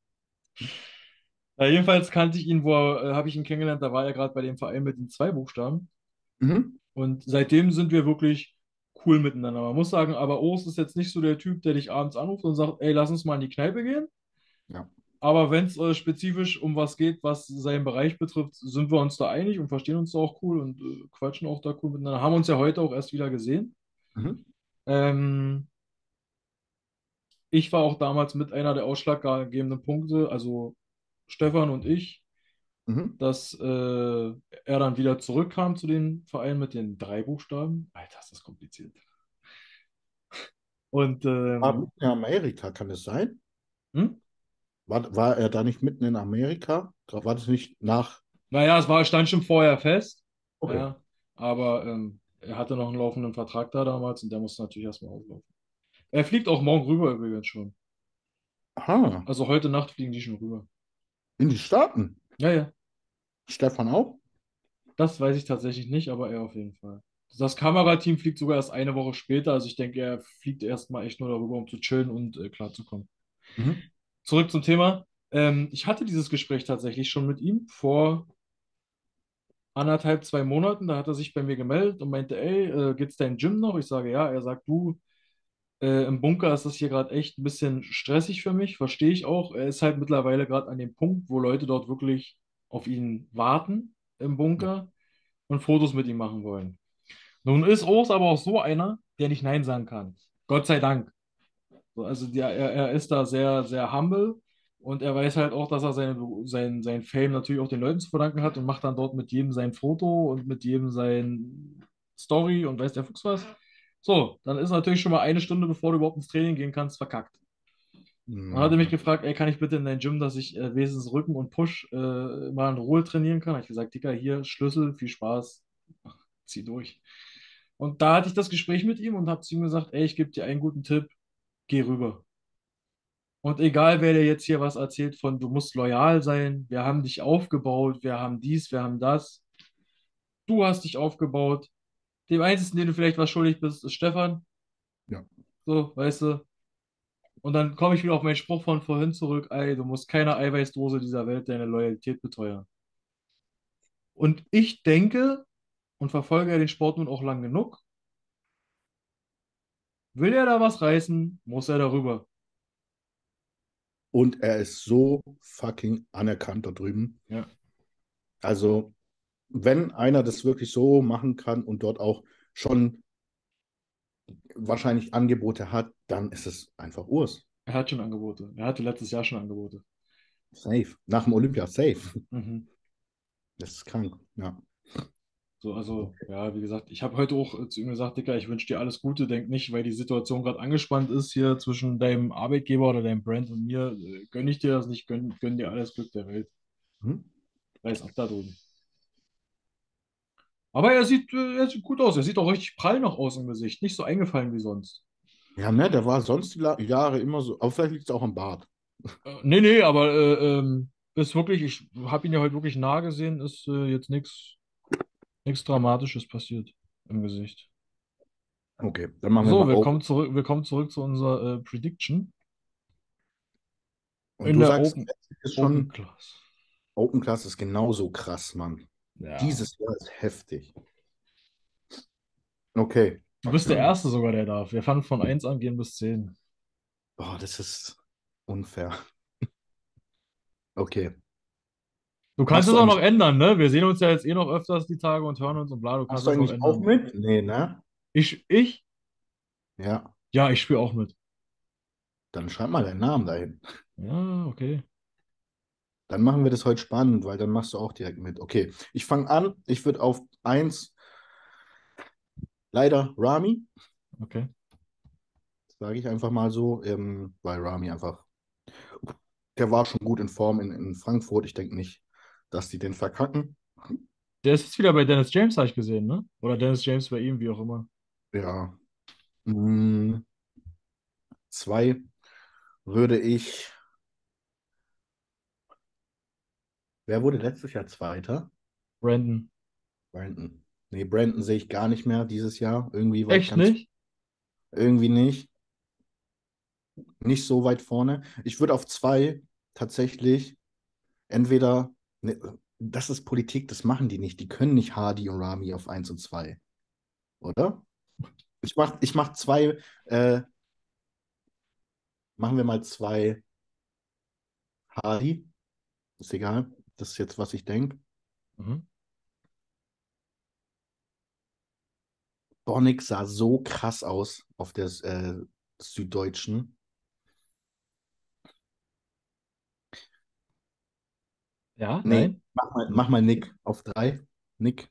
Äh, jedenfalls kannte ich ihn, wo äh, habe ich ihn kennengelernt, da war er gerade bei dem Verein mit den zwei Buchstaben. Mhm. Und seitdem sind wir wirklich cool miteinander. Man muss sagen, aber Urs ist jetzt nicht so der Typ, der dich abends anruft und sagt, ey, lass uns mal in die Kneipe gehen. Ja. Aber wenn es äh, spezifisch um was geht, was seinen Bereich betrifft, sind wir uns da einig und verstehen uns da auch cool und äh, quatschen auch da cool miteinander. Haben uns ja heute auch erst wieder gesehen. Mhm. Ähm, ich war auch damals mit einer der ausschlaggebenden Punkte, also Stefan und ich, Mhm. dass äh, er dann wieder zurückkam zu den Vereinen mit den drei Buchstaben. Alter, ist das kompliziert. Und War ähm, mitten in Amerika, kann es sein? hm? War, war er da nicht mitten in Amerika? War das nicht nach? naja, es war, stand schon vorher fest. Okay. Ja, aber ähm, er hatte noch einen laufenden Vertrag da damals und der musste natürlich erstmal auslaufen. Er fliegt auch morgen rüber übrigens schon. Aha, Also heute Nacht fliegen die schon rüber. in die Staaten. Ja, ja. Stefan auch? Das weiß ich tatsächlich nicht, aber er auf jeden Fall. Das Kamerateam fliegt sogar erst eine Woche später. Also ich denke, er fliegt erstmal echt nur darüber, um zu chillen und äh, klarzukommen. Mhm. Zurück zum Thema. Ähm, ich hatte dieses Gespräch tatsächlich schon mit ihm vor anderthalb, zwei Monaten. Da hat er sich bei mir gemeldet und meinte, ey, äh, geht's dein Gym noch? Ich sage, ja. Er sagt, du, äh, im Bunker ist das hier gerade echt ein bisschen stressig für mich. Verstehe ich auch. Er ist halt mittlerweile gerade an dem Punkt, wo Leute dort wirklich auf ihn warten im Bunker und Fotos mit ihm machen wollen. Nun ist Urs aber auch so einer, der nicht Nein sagen kann. Gott sei Dank. So, Also der, er, er ist da sehr, sehr humble und er weiß halt auch, dass er seine, sein, sein Fame natürlich auch den Leuten zu verdanken hat und macht dann dort mit jedem sein Foto und mit jedem sein Story und weiß der Fuchs was. So, dann ist natürlich schon mal eine Stunde, bevor du überhaupt ins Training gehen kannst, verkackt. Mhm. Dann hat er mich gefragt, ey, kann ich bitte in dein Gym, dass ich äh, wenigstens Rücken und Push äh, mal in Ruhe trainieren kann? Hab ich gesagt, Dicker, hier, Schlüssel, viel Spaß, zieh durch. Und da hatte ich das Gespräch mit ihm und habe zu ihm gesagt, ey, ich gebe dir einen guten Tipp, geh rüber. Und egal, wer dir jetzt hier was erzählt von, du musst loyal sein, wir haben dich aufgebaut, wir haben dies, wir haben das. Du hast dich aufgebaut. Dem Einzigen, den du vielleicht was schuldig bist, ist Stefan. Ja. So, weißt du. Und dann komme ich wieder auf meinen Spruch von vorhin zurück, ey, du musst keiner Eiweißdose dieser Welt deine Loyalität beteuern. Und ich denke und verfolge ja den Sport nun auch lang genug. Will er da was reißen, muss er darüber. Und er ist so fucking anerkannt da drüben. Ja. Also, wenn einer das wirklich so machen kann und dort auch schon wahrscheinlich Angebote hat, dann ist es einfach Urs. Er hat schon Angebote. Er hatte letztes Jahr schon Angebote. Safe. Nach dem Olympia, safe. Mhm. Das ist krank, ja. So, also, ja, wie gesagt, ich habe heute auch zu ihm gesagt, Dicker, ich wünsche dir alles Gute. Denk nicht, weil die Situation gerade angespannt ist hier zwischen deinem Arbeitgeber oder deinem Brand und mir, äh, gönne ich dir das nicht, gönn, gönn dir alles Glück der Welt. Hm? Reiß ab da drüben. Aber er sieht, äh, er sieht gut aus. Er sieht auch richtig prall noch aus im Gesicht. Nicht so eingefallen wie sonst. Ja, ne, der war sonst die Jahre immer so. Aber vielleicht liegt es auch am Bart. Äh, nee, nee, aber äh, ähm, ist wirklich, ich habe ihn ja heute wirklich nah gesehen, ist äh, jetzt nichts nichts Dramatisches passiert im Gesicht. Okay, dann machen wir So, mal wir Open. kommen zurück, wir kommen zurück zu unserer äh, Prediction. Und In du der sagst, Open, ist Open schon Class. Open Class ist genauso krass, Mann. Ja. Dieses Jahr ist heftig. Okay. Du bist der Erste sogar, der darf. Wir fangen von 1 an, gehen bis 10. Boah, das ist unfair. Okay. Du kannst es auch noch ändern, ne? Wir sehen uns ja jetzt eh noch öfters die Tage und hören uns und bla. Du kannst Hast du eigentlich auch mit? Nee, ne? Ich, ich? Ja. Ja, ich spiele auch mit. Dann schreib mal deinen Namen dahin. Ja, okay. Dann machen wir das heute spannend, weil dann machst du auch direkt mit. Okay, ich fange an. Ich würde auf 1 leider Rami, Okay. sage ich einfach mal so, ähm, weil Rami einfach, der war schon gut in Form in, in Frankfurt. Ich denke nicht, dass die den verkacken. Der ist jetzt wieder bei Dennis James, habe ich gesehen, ne? Oder Dennis James bei ihm, wie auch immer. Ja. Mm, zwei würde ich. Wer wurde letztes Jahr Zweiter? Brandon. Brandon. Nee, Brandon sehe ich gar nicht mehr dieses Jahr. Irgendwie war ich Echt ganz, nicht? irgendwie nicht. Nicht so weit vorne. Ich würde auf zwei tatsächlich entweder, ne, das ist Politik, das machen die nicht. Die können nicht Hardy und Rami auf eins und zwei. Oder? Ich mach, ich mach zwei, äh, machen wir mal zwei Hardy. Ist egal. Das ist jetzt, was ich denke. Mhm. Bonnig sah so krass aus auf der äh, Süddeutschen. Ja, Nee, nein? mach mal, mach mal Nick auf drei. Nick.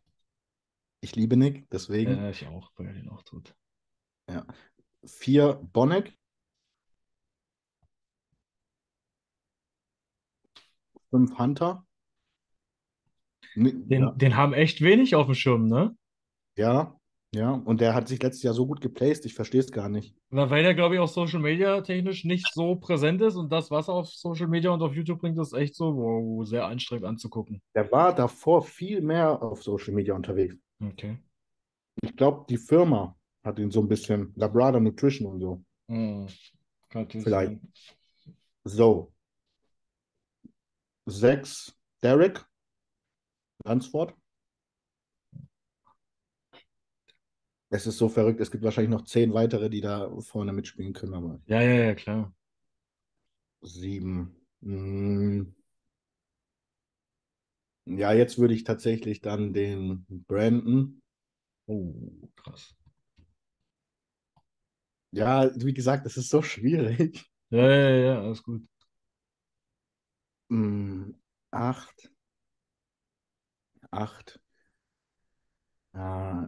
Ich liebe Nick, deswegen. Ja, ich auch, weil er den auch tut. Vier Bonnig. Fünf Hunter. Den, Ja, den haben echt wenig auf dem Schirm, ne? ja, ja. Und der hat sich letztes Jahr so gut geplaced, ich verstehe es gar nicht. Na, Weil er, glaube ich, auch Social Media technisch nicht so präsent ist und das, was er auf Social Media und auf YouTube bringt, ist echt so, wow, sehr anstrengend anzugucken. Der war davor viel mehr auf Social Media unterwegs. Okay. Ich glaube, die Firma hat ihn so ein bisschen, Labrada Nutrition und so. Hm. Vielleicht. sein. So. Sechs, Derek. Ransford. Es ist so verrückt, es gibt wahrscheinlich noch zehn weitere, die da vorne mitspielen können, aber Ja, ja, ja, klar. sieben. Mm. Ja, jetzt würde ich tatsächlich dann den Brandon. Oh, krass. Ja, wie gesagt, es ist so schwierig. Ja, ja, ja, alles gut. Mm, Acht. Acht. Äh,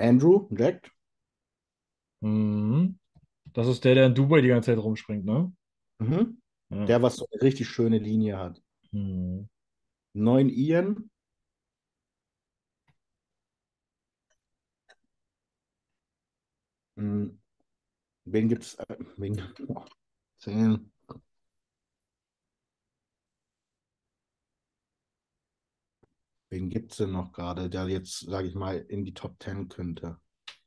Andrew, Jack. Mhm. Das ist der, der in Dubai die ganze Zeit rumspringt, ne? Mhm. Ja. Der, was so eine richtig schöne Linie hat. Mhm. Neun Ian. Mm, wen gibt's? Äh, wen, oh, 10. Wen gibt es denn noch gerade, der jetzt, sage ich mal, in die Top 10 könnte?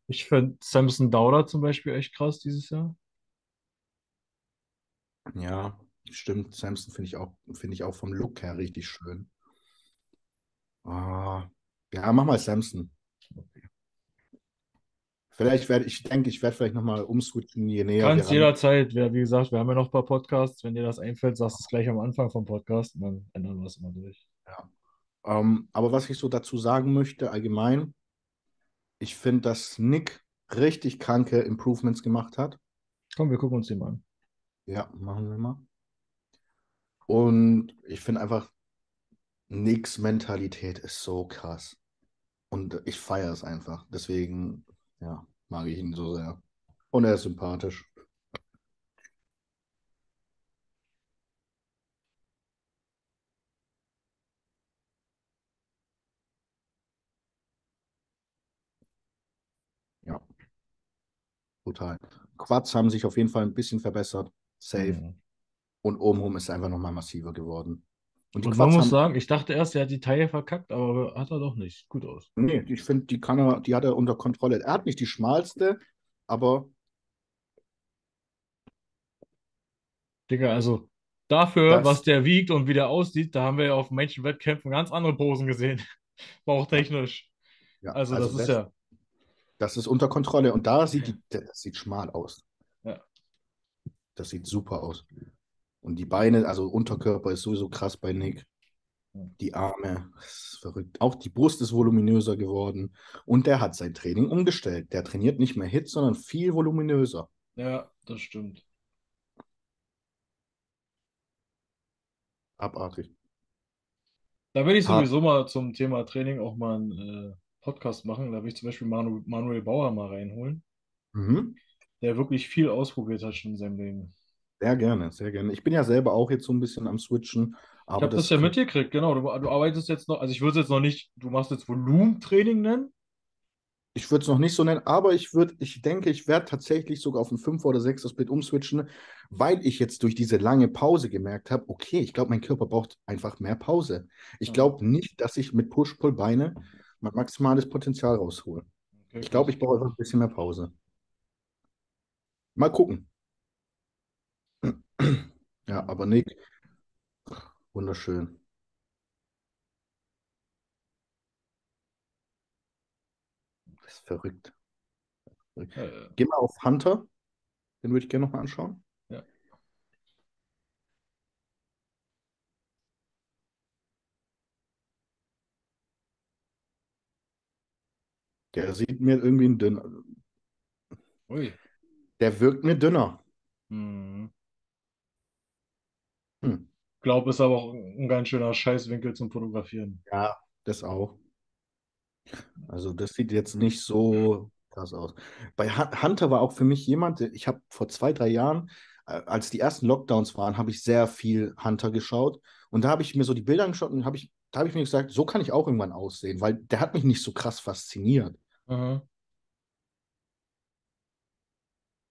Ich finde Samson Dauder zum Beispiel echt krass dieses Jahr. Ja, stimmt. Samson finde ich auch, finde ich auch vom Look her richtig schön. Ah, ja, mach mal Samson. Vielleicht werde ich denke, ich werde vielleicht nochmal umswitchen, je näher Kannst ran. jederzeit, wie gesagt, wir haben ja noch ein paar Podcasts. Wenn dir das einfällt, sagst du es gleich am Anfang vom Podcast und dann ändern wir es immer durch. Ja. Ähm, aber was ich so dazu sagen möchte, allgemein, ich finde, dass Nick richtig kranke Improvements gemacht hat. Komm, wir gucken uns den mal an. Ja, machen wir mal. Und ich finde einfach, Nicks Mentalität ist so krass. Und ich feiere es einfach. Deswegen, ja, mag ich ihn so sehr. Und er ist sympathisch. Ja, total. Quads haben sich auf jeden Fall ein bisschen verbessert. Safe. Mhm. Und obenrum ist einfach nochmal massiver geworden. Und Und man muss haben, sagen, ich dachte erst, er hat die Taille verkackt, aber hat er doch nicht. Gut aus. nee, ich finde, die kann er, die hat er unter Kontrolle. Er hat nicht die schmalste, aber Digga, also dafür, Das- was der wiegt und wie der aussieht, da haben wir ja auf manchen Wettkämpfen ganz andere Posen gesehen. Bauchtechnisch. ja, Also, das ist das, ja. Das ist unter Kontrolle. Und da sieht die, das sieht schmal aus. Ja. Das sieht super aus. Und die Beine, also Unterkörper ist sowieso krass bei Nick. Die Arme, ist verrückt. Auch die Brust ist voluminöser geworden. Und der hat sein Training umgestellt. Der trainiert nicht mehr Hit, sondern viel voluminöser. Ja, das stimmt. Abartig. Da will ich sowieso mal zum Thema Training auch mal einen äh, Podcast machen. Da will ich zum Beispiel Manu Manuel Bauer mal reinholen, Mhm. der wirklich viel ausprobiert hat schon in seinem Leben. Sehr gerne, sehr gerne. Ich bin ja selber auch jetzt so ein bisschen am Switchen, Ich habe das ja mitgekriegt, genau. Du, du arbeitest jetzt noch, also ich würde es jetzt noch nicht, du machst jetzt Volumentraining nennen. Ich würde es noch nicht so nennen, aber ich würde, ich denke, ich werde tatsächlich sogar auf ein 5 oder 6er Split umswitchen, weil ich jetzt durch diese lange Pause gemerkt habe, okay, ich glaube, mein Körper braucht einfach mehr Pause. Ich Ja. glaube nicht, dass ich mit Push-Pull-Beine mein maximales Potenzial raushole. Okay, Ich glaube, ich brauche einfach ein bisschen mehr Pause. Mal gucken. Ja, aber Nick, wunderschön. Das ist verrückt. Geh mal auf Hunter. Den würde ich gerne nochmal anschauen. Der sieht mir irgendwie ein dünner. ui. Der wirkt mir dünner. Hm. Hm. Glaub, ist aber auch ein ganz schöner Scheißwinkel zum Fotografieren. Ja, das auch. Also das sieht jetzt nicht so krass aus. Bei Hu- Hunter war auch für mich jemand, ich habe vor zwei, drei Jahren, äh, als die ersten Lockdowns waren, habe ich sehr viel Hunter geschaut. Und da habe ich mir so die Bilder angeschaut und habe ich, da habe ich mir gesagt, so kann ich auch irgendwann aussehen, weil der hat mich nicht so krass fasziniert. Aha.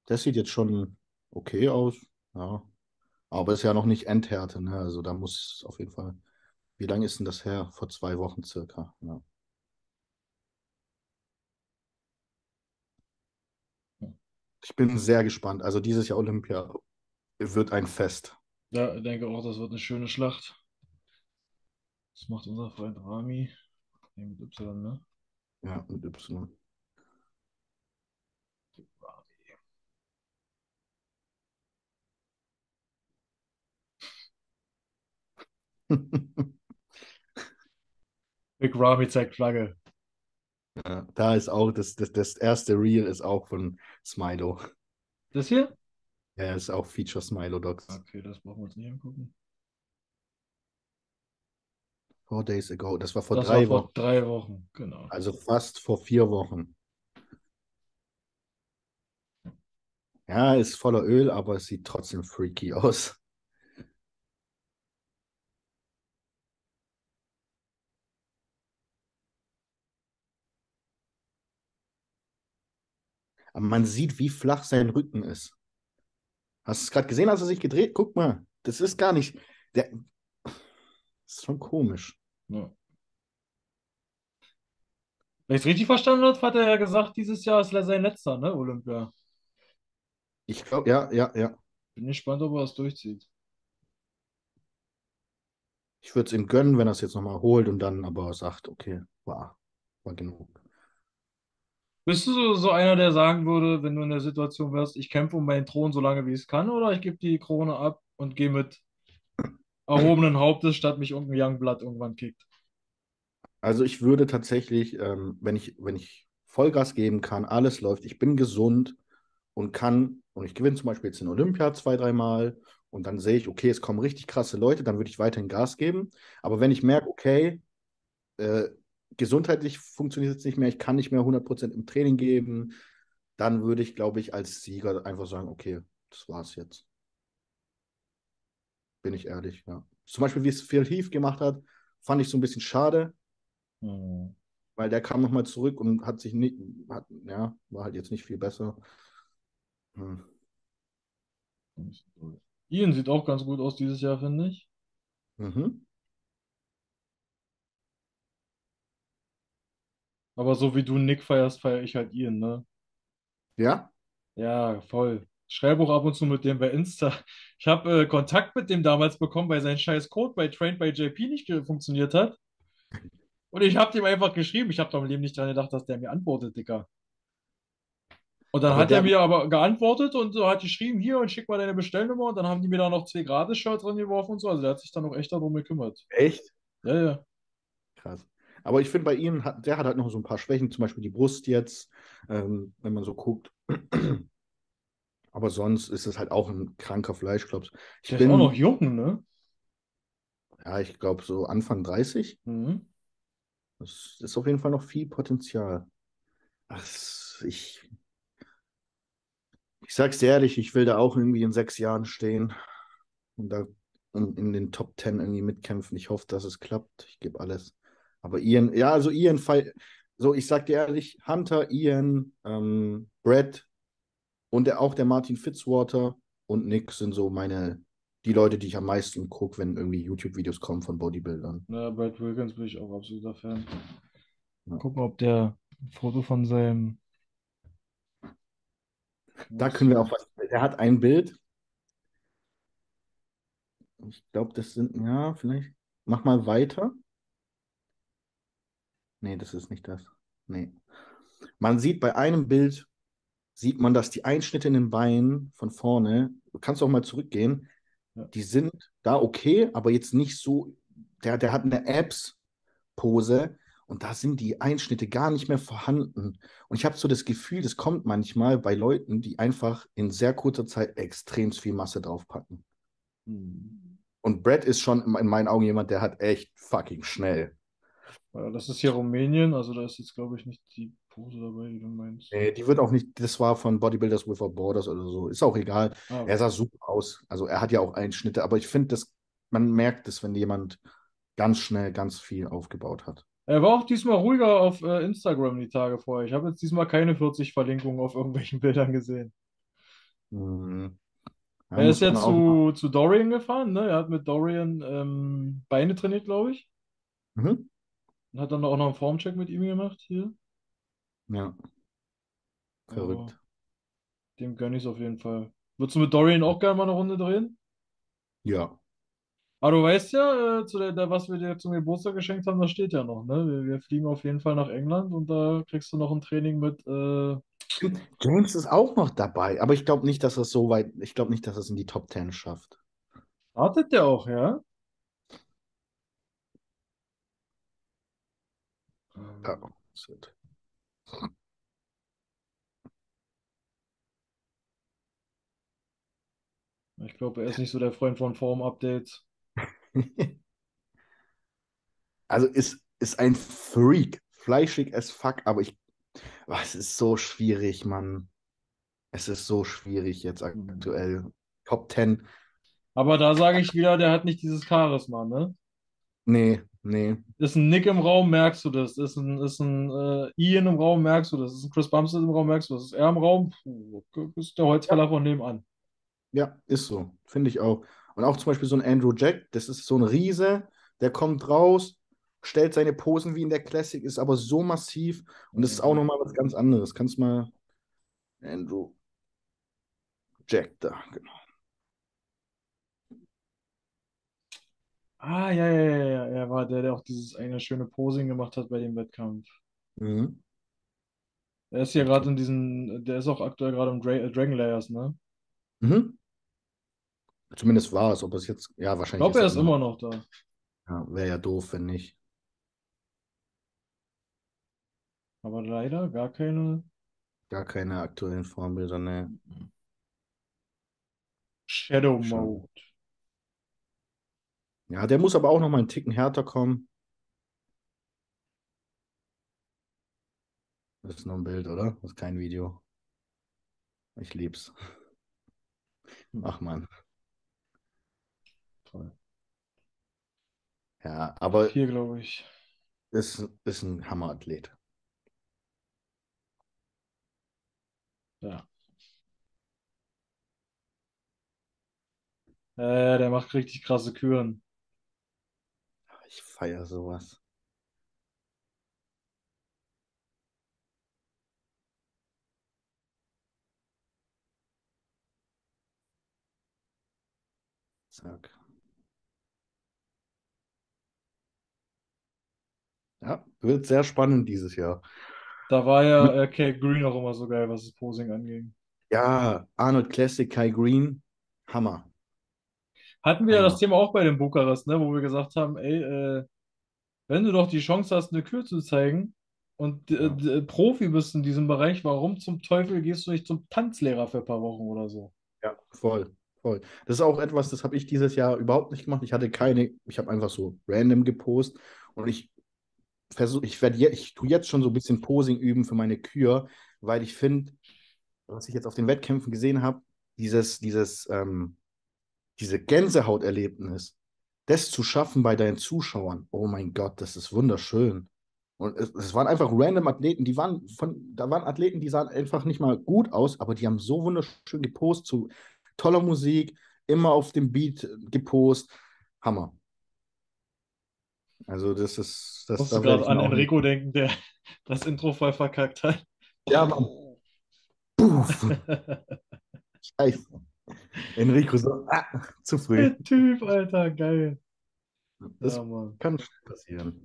Das sieht jetzt schon okay aus. Ja. Aber ist ja noch nicht Endhärte, ne? Also da muss auf jeden Fall. Wie lange ist denn das her? Vor zwei Wochen circa. Ja. Ich bin sehr gespannt. Also dieses Jahr Olympia wird ein Fest. Ja, ich denke auch, das wird eine schöne Schlacht. Das macht unser Freund Rami. Nee, mit Y, ne? Ja, mit Y. Big Rami zeigt Flagge. Ja, da ist auch das, das, das erste Reel ist auch von Smilo. Das hier? Ja, ist auch Feature Smilo Docs. Okay, das brauchen wir uns nicht angucken. Four days ago. Das war vor Das drei war vor Wochen. drei Wochen, genau. Also fast vor vier Wochen. Ja, ist voller Öl, aber es sieht trotzdem freaky aus. Aber man sieht, wie flach sein Rücken ist. Hast du es gerade gesehen, als er sich gedreht? Guck mal, das ist gar nicht. Der, das ist schon komisch. Ja. Wenn ich es richtig verstanden habe, hat er ja gesagt, dieses Jahr ist sein letzter, ne, Olympia. Ich glaube, ja, ja, ja. Bin gespannt, ob er es durchzieht. Ich würde es ihm gönnen, wenn er es jetzt nochmal holt und dann aber sagt, okay, war, war genug. Bist du so, so einer, der sagen würde, wenn du in der Situation wärst, ich kämpfe um meinen Thron so lange wie ich es kann, oder ich gebe die Krone ab und gehe mit erhobenen Hauptes, statt mich irgendein Youngblood irgendwann kickt? Also ich würde tatsächlich, ähm, wenn ich, wenn ich Vollgas geben kann, alles läuft, ich bin gesund und kann, und ich gewinne zum Beispiel jetzt in Olympia zwei, dreimal und dann sehe ich, okay, es kommen richtig krasse Leute, dann würde ich weiterhin Gas geben. Aber wenn ich merke, okay, äh, gesundheitlich funktioniert es nicht mehr, ich kann nicht mehr 100% im Training geben, dann würde ich, glaube ich, als Sieger einfach sagen, okay, das war's jetzt. Bin ich ehrlich, ja. Zum Beispiel, wie es Phil Heath gemacht hat, fand ich so ein bisschen schade, Mhm. weil der kam nochmal zurück und hat sich nicht, hat, ja, war halt jetzt nicht viel besser. Hm. Ian sieht auch ganz gut aus dieses Jahr, finde ich. Mhm. Aber so wie du Nick feierst, feiere ich halt Ian, ne? Ja? Ja, voll. Schreibe auch ab und zu mit dem bei Insta. Ich habe äh, Kontakt mit dem damals bekommen, weil sein scheiß Code bei Trained by JP nicht funktioniert hat. Und ich habe dem einfach geschrieben. Ich habe doch im Leben nicht dran gedacht, dass der mir antwortet, Dicker. Und dann Aber hat er mir aber geantwortet und so hat geschrieben, hier und schick mal deine Bestellnummer. Und dann haben die mir da noch zwei Gratis-Shirts dran geworfen und so. Also der hat sich dann auch echt darum gekümmert. Echt? Ja, ja. Krass. Aber ich finde bei ihm, hat, der hat halt noch so ein paar Schwächen, zum Beispiel die Brust jetzt, ähm, wenn man so guckt. Aber sonst ist es halt auch ein kranker Fleischklops. Ich Der bin, ist auch noch jung, ne? ja, ich glaube so Anfang 30. Mhm. Das ist auf jeden Fall noch viel Potenzial. Ach, ich, ich sag's dir ehrlich, ich will da auch irgendwie in sechs Jahren stehen und da in, in den Top Ten irgendwie mitkämpfen. Ich hoffe, dass es klappt. Ich gebe alles. Aber Ian, ja, also Ian, so ich sag dir ehrlich, Hunter, Ian, ähm, Brett und der, auch der Martin Fitzwater und Nick sind so meine, die Leute, die ich am meisten gucke, wenn irgendwie YouTube-Videos kommen von Bodybuildern. Ja, Brad Wilkins bin ich auch absoluter Fan. Ja. Gucken, ob der ein Foto von seinem. Da können wir auch was. Er hat ein Bild. Ich glaube, das sind, ja, vielleicht. Mach mal weiter. Nee, das ist nicht das. Nee. Man sieht bei einem Bild, sieht man, dass die Einschnitte in den Beinen von vorne, du kannst auch mal zurückgehen, Ja. die sind da okay, aber jetzt nicht so, der, der hat eine Abs-Pose und da sind die Einschnitte gar nicht mehr vorhanden. Und ich habe so das Gefühl, das kommt manchmal bei Leuten, die einfach in sehr kurzer Zeit extrem viel Masse draufpacken. Hm. Und Brad ist schon in meinen Augen jemand, der hat echt fucking schnell. Das ist hier Rumänien, also da ist jetzt, glaube ich, nicht die Pose dabei, die du meinst. Nee, die wird auch nicht, das war von Bodybuilders Without Borders oder so. Ist auch egal. Ah, Er sah super aus. Also er hat ja auch Einschnitte, aber ich finde, dass man merkt es, wenn jemand ganz schnell ganz viel aufgebaut hat. Er war auch diesmal ruhiger auf äh, Instagram die Tage vorher. Ich habe jetzt diesmal keine 40 Verlinkungen auf irgendwelchen Bildern gesehen. Mhm. Ja, er ist auch zu, zu Dorian gefahren, ne? Er hat mit Dorian ähm, Beine trainiert, glaube ich. Mhm. Und hat dann auch noch einen Formcheck mit ihm gemacht hier. Ja. Verrückt. Also, dem gönne ich es auf jeden Fall. Würdest du mit Dorian auch gerne mal eine Runde drehen? Ja. Aber du weißt ja, äh, zu der, der, was wir dir zum Geburtstag geschenkt haben, das steht ja noch, ne? Wir, wir fliegen auf jeden Fall nach England und da kriegst du noch ein Training mit. Äh, James ist auch noch dabei, aber ich glaube nicht, dass es so weit, ich glaube nicht, dass es in die Top 10 schafft. startet der auch, ja? Ja. das Ich glaube, er ist nicht so der Freund von Form-Updates. Also ist, ist ein Freak. Fleischig as fuck, aber ich. Oh, es ist so schwierig, Mann. Es ist so schwierig jetzt aktuell. Top 10. Aber da sage ich wieder, der hat nicht dieses Charisma, ne? Nee, Nee. Ist ein Nick im Raum, merkst du das. Ist ein, ist ein äh, Ian im Raum, merkst du das. Ist ein Chris Bumstead im Raum, merkst du das. Ist er im Raum, puh, ist der Holzfäller von nebenan. Ja, ist so. Finde ich auch. Und auch zum Beispiel so ein Andrew Jack, das ist so ein Riese, der kommt raus, stellt seine Posen wie in der Classic, ist aber so massiv und das ist auch nochmal was ganz anderes. Kannst mal Andrew Jack da, genau. Ah, ja, ja, ja, ja. Er war der, der auch dieses eine schöne Posing gemacht hat bei dem Wettkampf. Mhm. Er ist ja gerade in diesen, der ist auch aktuell gerade im Dra äh, Dragon Layers, ne? Mhm. Zumindest war es, ob es jetzt, ja, Ich wahrscheinlich glaube, er ist er immer noch da. Ja, wäre ja doof, wenn nicht. Aber leider gar keine Gar keine aktuellen Formbilder, ne. Shadow Schade. Mode. Ja, der muss aber auch noch mal einen Ticken härter kommen. Das ist nur ein Bild, oder? Das ist kein Video. Ich lieb's. Ach man. Toll. Ja, aber Hier, glaube ich. ist, ist ein Hammerathlet. Ja. Äh, der macht richtig krasse Küren. Ich feiere sowas. Zack. Ja, wird sehr spannend dieses Jahr. Da war ja äh, Kate Green auch immer so geil, was das Posing anging. Ja, Arnold Classic, Kai Green, Hammer. Hatten wir ja das. Thema auch bei dem Bukarest, ne, wo wir gesagt haben, ey, äh, wenn du doch die Chance hast, eine Kür zu zeigen und äh, Ja. d- Profi bist in diesem Bereich, warum zum Teufel gehst du nicht zum Tanzlehrer für ein paar Wochen oder so? Ja, voll, voll. Das ist auch etwas, das habe ich dieses Jahr überhaupt nicht gemacht. Ich hatte keine, ich habe einfach so random gepostet und ich versuche, ich werde jetzt, ich tue jetzt schon so ein bisschen Posing üben für meine Kür, weil ich finde, was ich jetzt auf den Wettkämpfen gesehen habe, dieses, dieses, ähm, diese Gänsehauterlebnis, das zu schaffen bei deinen Zuschauern, oh mein Gott, das ist wunderschön. Und es, es waren einfach random Athleten, die waren von, da waren Athleten, die sahen einfach nicht mal gut aus, aber die haben so wunderschön gepostet, zu toller Musik, immer auf dem Beat gepostet. Hammer. Also das ist, das, da werde gerade an Enrico denken, der das Intro voll verkackt hat. Ja, Mann. Puff. Scheiße. Enrico so, ah, zu früh. Der Typ, Alter, geil. Das Ja, kann passieren.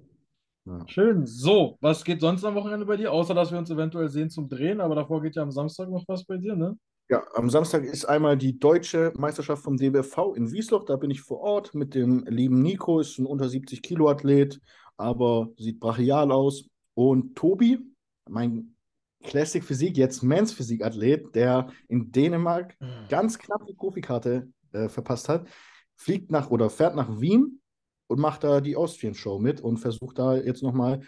Ja. Schön. So, was geht sonst am Wochenende bei dir? Außer, dass wir uns eventuell sehen zum Drehen, aber davor geht ja am Samstag noch was bei dir, ne? Ja, am Samstag ist einmal die deutsche Meisterschaft vom DBV in Wiesloch. Da bin ich vor Ort mit dem lieben Nico, ist ein unter 70 Kilo Athlet, aber sieht brachial aus. Und Tobi, mein Classic Physik, jetzt Men's Physik Athlet, der in Dänemark ganz knapp die Profikarte äh, verpasst hat, fliegt nach oder fährt nach Wien und macht da die Austrian Show mit und versucht da jetzt nochmal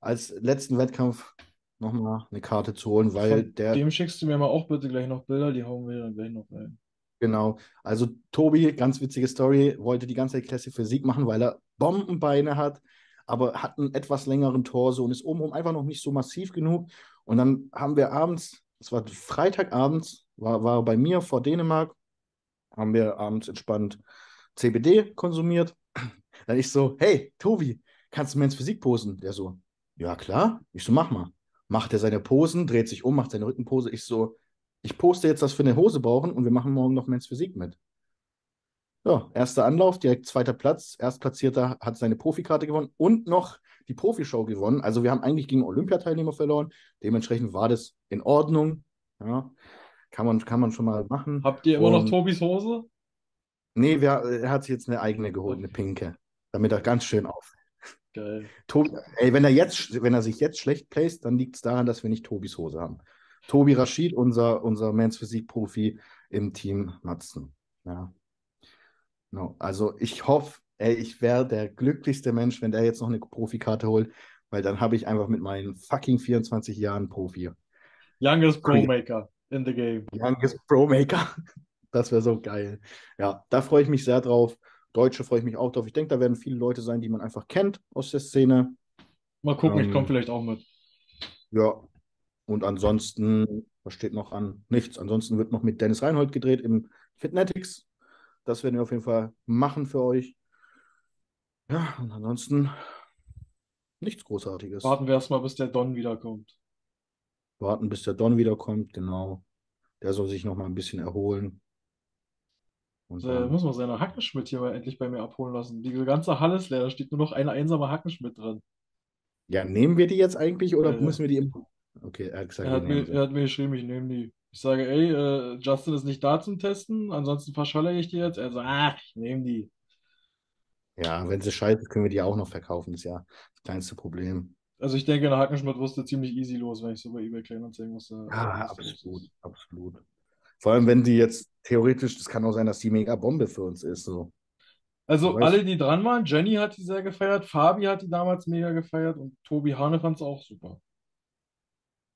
als letzten Wettkampf nochmal eine Karte zu holen, weil Von der dem schickst du mir mal auch bitte gleich noch Bilder, die hauen wir dann gleich noch rein. Genau. Also Tobi, ganz witzige Story, wollte die ganze Zeit Classic Physik machen, weil er Bombenbeine hat, aber hat einen etwas längeren Torso und ist obenrum einfach noch nicht so massiv genug. Und dann haben wir abends, es war Freitagabends, war, war bei mir vor Dänemark, haben wir abends entspannt CBD konsumiert. Dann ich so, hey, Tobi, kannst du Men's Physik posen? Der so, ja klar. Ich so, mach mal. Macht er seine Posen, dreht sich um, macht seine Rückenpose. Ich so, ich poste jetzt, dass wir eine Hose brauchen und wir machen morgen noch Men's Physik mit. Ja, erster Anlauf, direkt zweiter Platz. Erstplatzierter hat seine Profikarte gewonnen und noch die Profishow gewonnen. Also wir haben eigentlich gegen Olympiateilnehmer verloren. Dementsprechend war das in Ordnung. Ja, kann man, kann man schon mal machen. Habt ihr immer noch Und- Tobis Hose? Nee, wer, er hat sich jetzt eine eigene geholt, eine pinke, damit er ganz schön auf. Geil. Tobi, ey, wenn er jetzt, wenn er sich jetzt schlecht placed, dann liegt es daran, dass wir nicht Tobis Hose haben. Tobi Rashid, unser, unser Men's Physik-Profi im Team Matzen. Ja. No. Also ich hoffe, ey, ich wäre der glücklichste Mensch, wenn der jetzt noch eine Profikarte holt, weil dann habe ich einfach mit meinen fucking 24 Jahren Profi. Youngest. Pro-Maker in the game. Youngest Pro Maker. Das wäre so geil. Ja, da freue ich mich sehr drauf. Deutsche freue ich mich auch drauf. Ich denke, da werden viele Leute sein, die man einfach kennt aus der Szene. Mal gucken, ich komme Ähm, vielleicht auch mit. Ja, und ansonsten, was steht noch an? Nichts. Ansonsten wird noch mit Dennis Reinhold gedreht im Fitnetics. Das werden wir auf jeden Fall machen für euch. Ja, und ansonsten nichts Großartiges. Warten wir erstmal, bis der Don wiederkommt. Warten, bis der Don wiederkommt, genau. Der soll sich noch mal ein bisschen erholen. Und Da dann, muss man seine Hackenschmidt hier mal endlich bei mir abholen lassen. Die ganze Halle ist leer, da steht nur noch eine einsame Hackenschmidt drin. ja, nehmen wir die jetzt eigentlich oder ja. müssen wir die immer? Okay, er hat gesagt, Er hat mir, er hat mir geschrieben, ich nehme die. Ich sage, ey, äh, Justin ist nicht da zum Testen, ansonsten verschalle ich die jetzt. Er sagt, ach, ich nehme die. Ja, wenn sie scheiße können wir die auch noch verkaufen. Das ist ja das kleinste Problem. Also ich denke, eine Hackenschmidt du ziemlich easy los, wenn ich so bei eBay Kleinanzeigen muss. Ja, absolut, absolut. Vor allem, wenn die jetzt theoretisch, das kann auch sein, dass die mega Bombe für uns ist. So. Also weißt- alle, die dran waren, Jenny hat die sehr gefeiert, Fabi hat die damals mega gefeiert und Tobi Hane fand es auch super.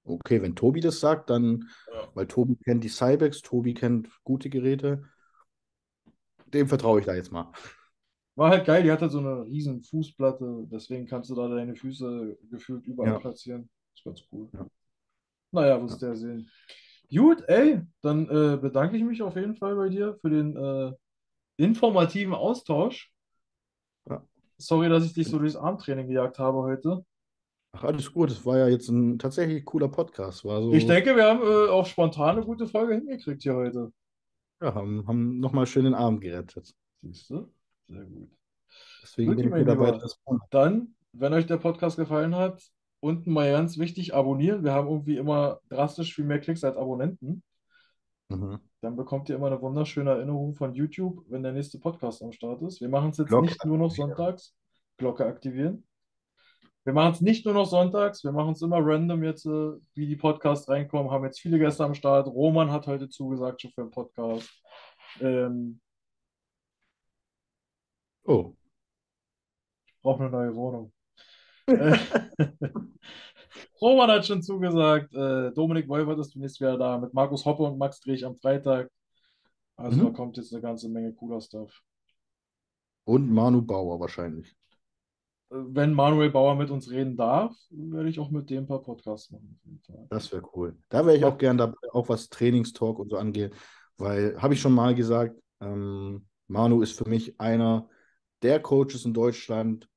Okay, wenn Tobi das sagt, dann, Ja. weil Tobi kennt die Cybex, Tobi kennt gute Geräte, dem vertraue ich da jetzt mal. War halt geil, die hatte so eine riesen Fußplatte, deswegen kannst du da deine Füße gefühlt überall Ja. platzieren. ist ganz cool. Ja. Naja, wirst du ja sehen. Gut, ey, dann äh, bedanke ich mich auf jeden Fall bei dir für den äh, informativen Austausch. Ja. Sorry, dass ich dich so durchs Armtraining gejagt habe heute. Ach, alles gut, es war ja jetzt ein tatsächlich cooler Podcast. War so, Ich denke, wir haben äh, auch spontan eine gute Folge hingekriegt hier heute. ja, haben, haben nochmal schön den Abend gerettet. Siehst du? Sehr gut. Deswegen Gut, bin ich mein Mitarbeiter Lieber. des Monats. Dann, wenn euch der Podcast gefallen hat, unten mal ganz wichtig, abonnieren. Wir haben irgendwie immer drastisch viel mehr Klicks als Abonnenten. Mhm. Dann bekommt ihr immer eine wunderschöne Erinnerung von YouTube, wenn der nächste Podcast am Start ist. Wir machen es jetzt Glocke nicht nur noch sonntags. Glocke aktivieren. Wir machen es nicht nur noch sonntags, wir machen es immer random jetzt, äh, wie die Podcasts reinkommen. Haben jetzt viele Gäste am Start. Roman hat heute zugesagt schon für den Podcast. Ähm, Oh, brauche eine neue Wohnung. Roman hat schon zugesagt. Äh, Dominik Wolfert ist demnächst wieder da. Mit Markus Hoppe und Max drehe ich am Freitag. Also Mhm. da kommt jetzt eine ganze Menge cooler Stuff. und Manu Bauer wahrscheinlich. Äh, Wenn Manuel Bauer mit uns reden darf, werde ich auch mit dem ein paar Podcasts machen. Das wäre cool. Da wäre ich auch gern dabei, auch was Trainingstalk und so angeht, weil, habe ich schon mal gesagt, ähm, Manu ist für mich einer der Coaches in Deutschland,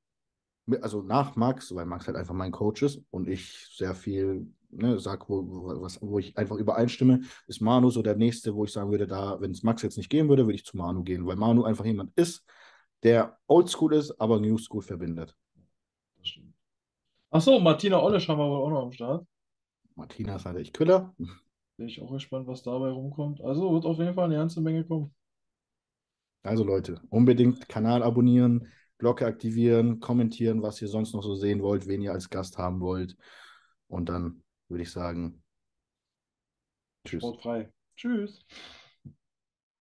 also nach Max, weil Max halt einfach mein Coach ist und ich sehr viel ne, sag, wo, wo, was, wo ich einfach übereinstimme, ist Manu so der nächste, wo ich sagen würde, da, wenn es Max jetzt nicht gehen würde, würde ich zu Manu gehen, weil Manu einfach jemand ist, der oldschool ist, aber New School verbindet. Das stimmt. Achso, Martina Ollisch haben wir wohl auch noch am Start. Martina ist halt echt Köller. Bin ich auch gespannt, was dabei rumkommt. Also wird auf jeden Fall eine ganze Menge kommen. Also Leute, unbedingt Kanal abonnieren, Glocke aktivieren, kommentieren, was ihr sonst noch so sehen wollt, wen ihr als Gast haben wollt. Und dann würde ich sagen, tschüss. Sportfrei. Tschüss.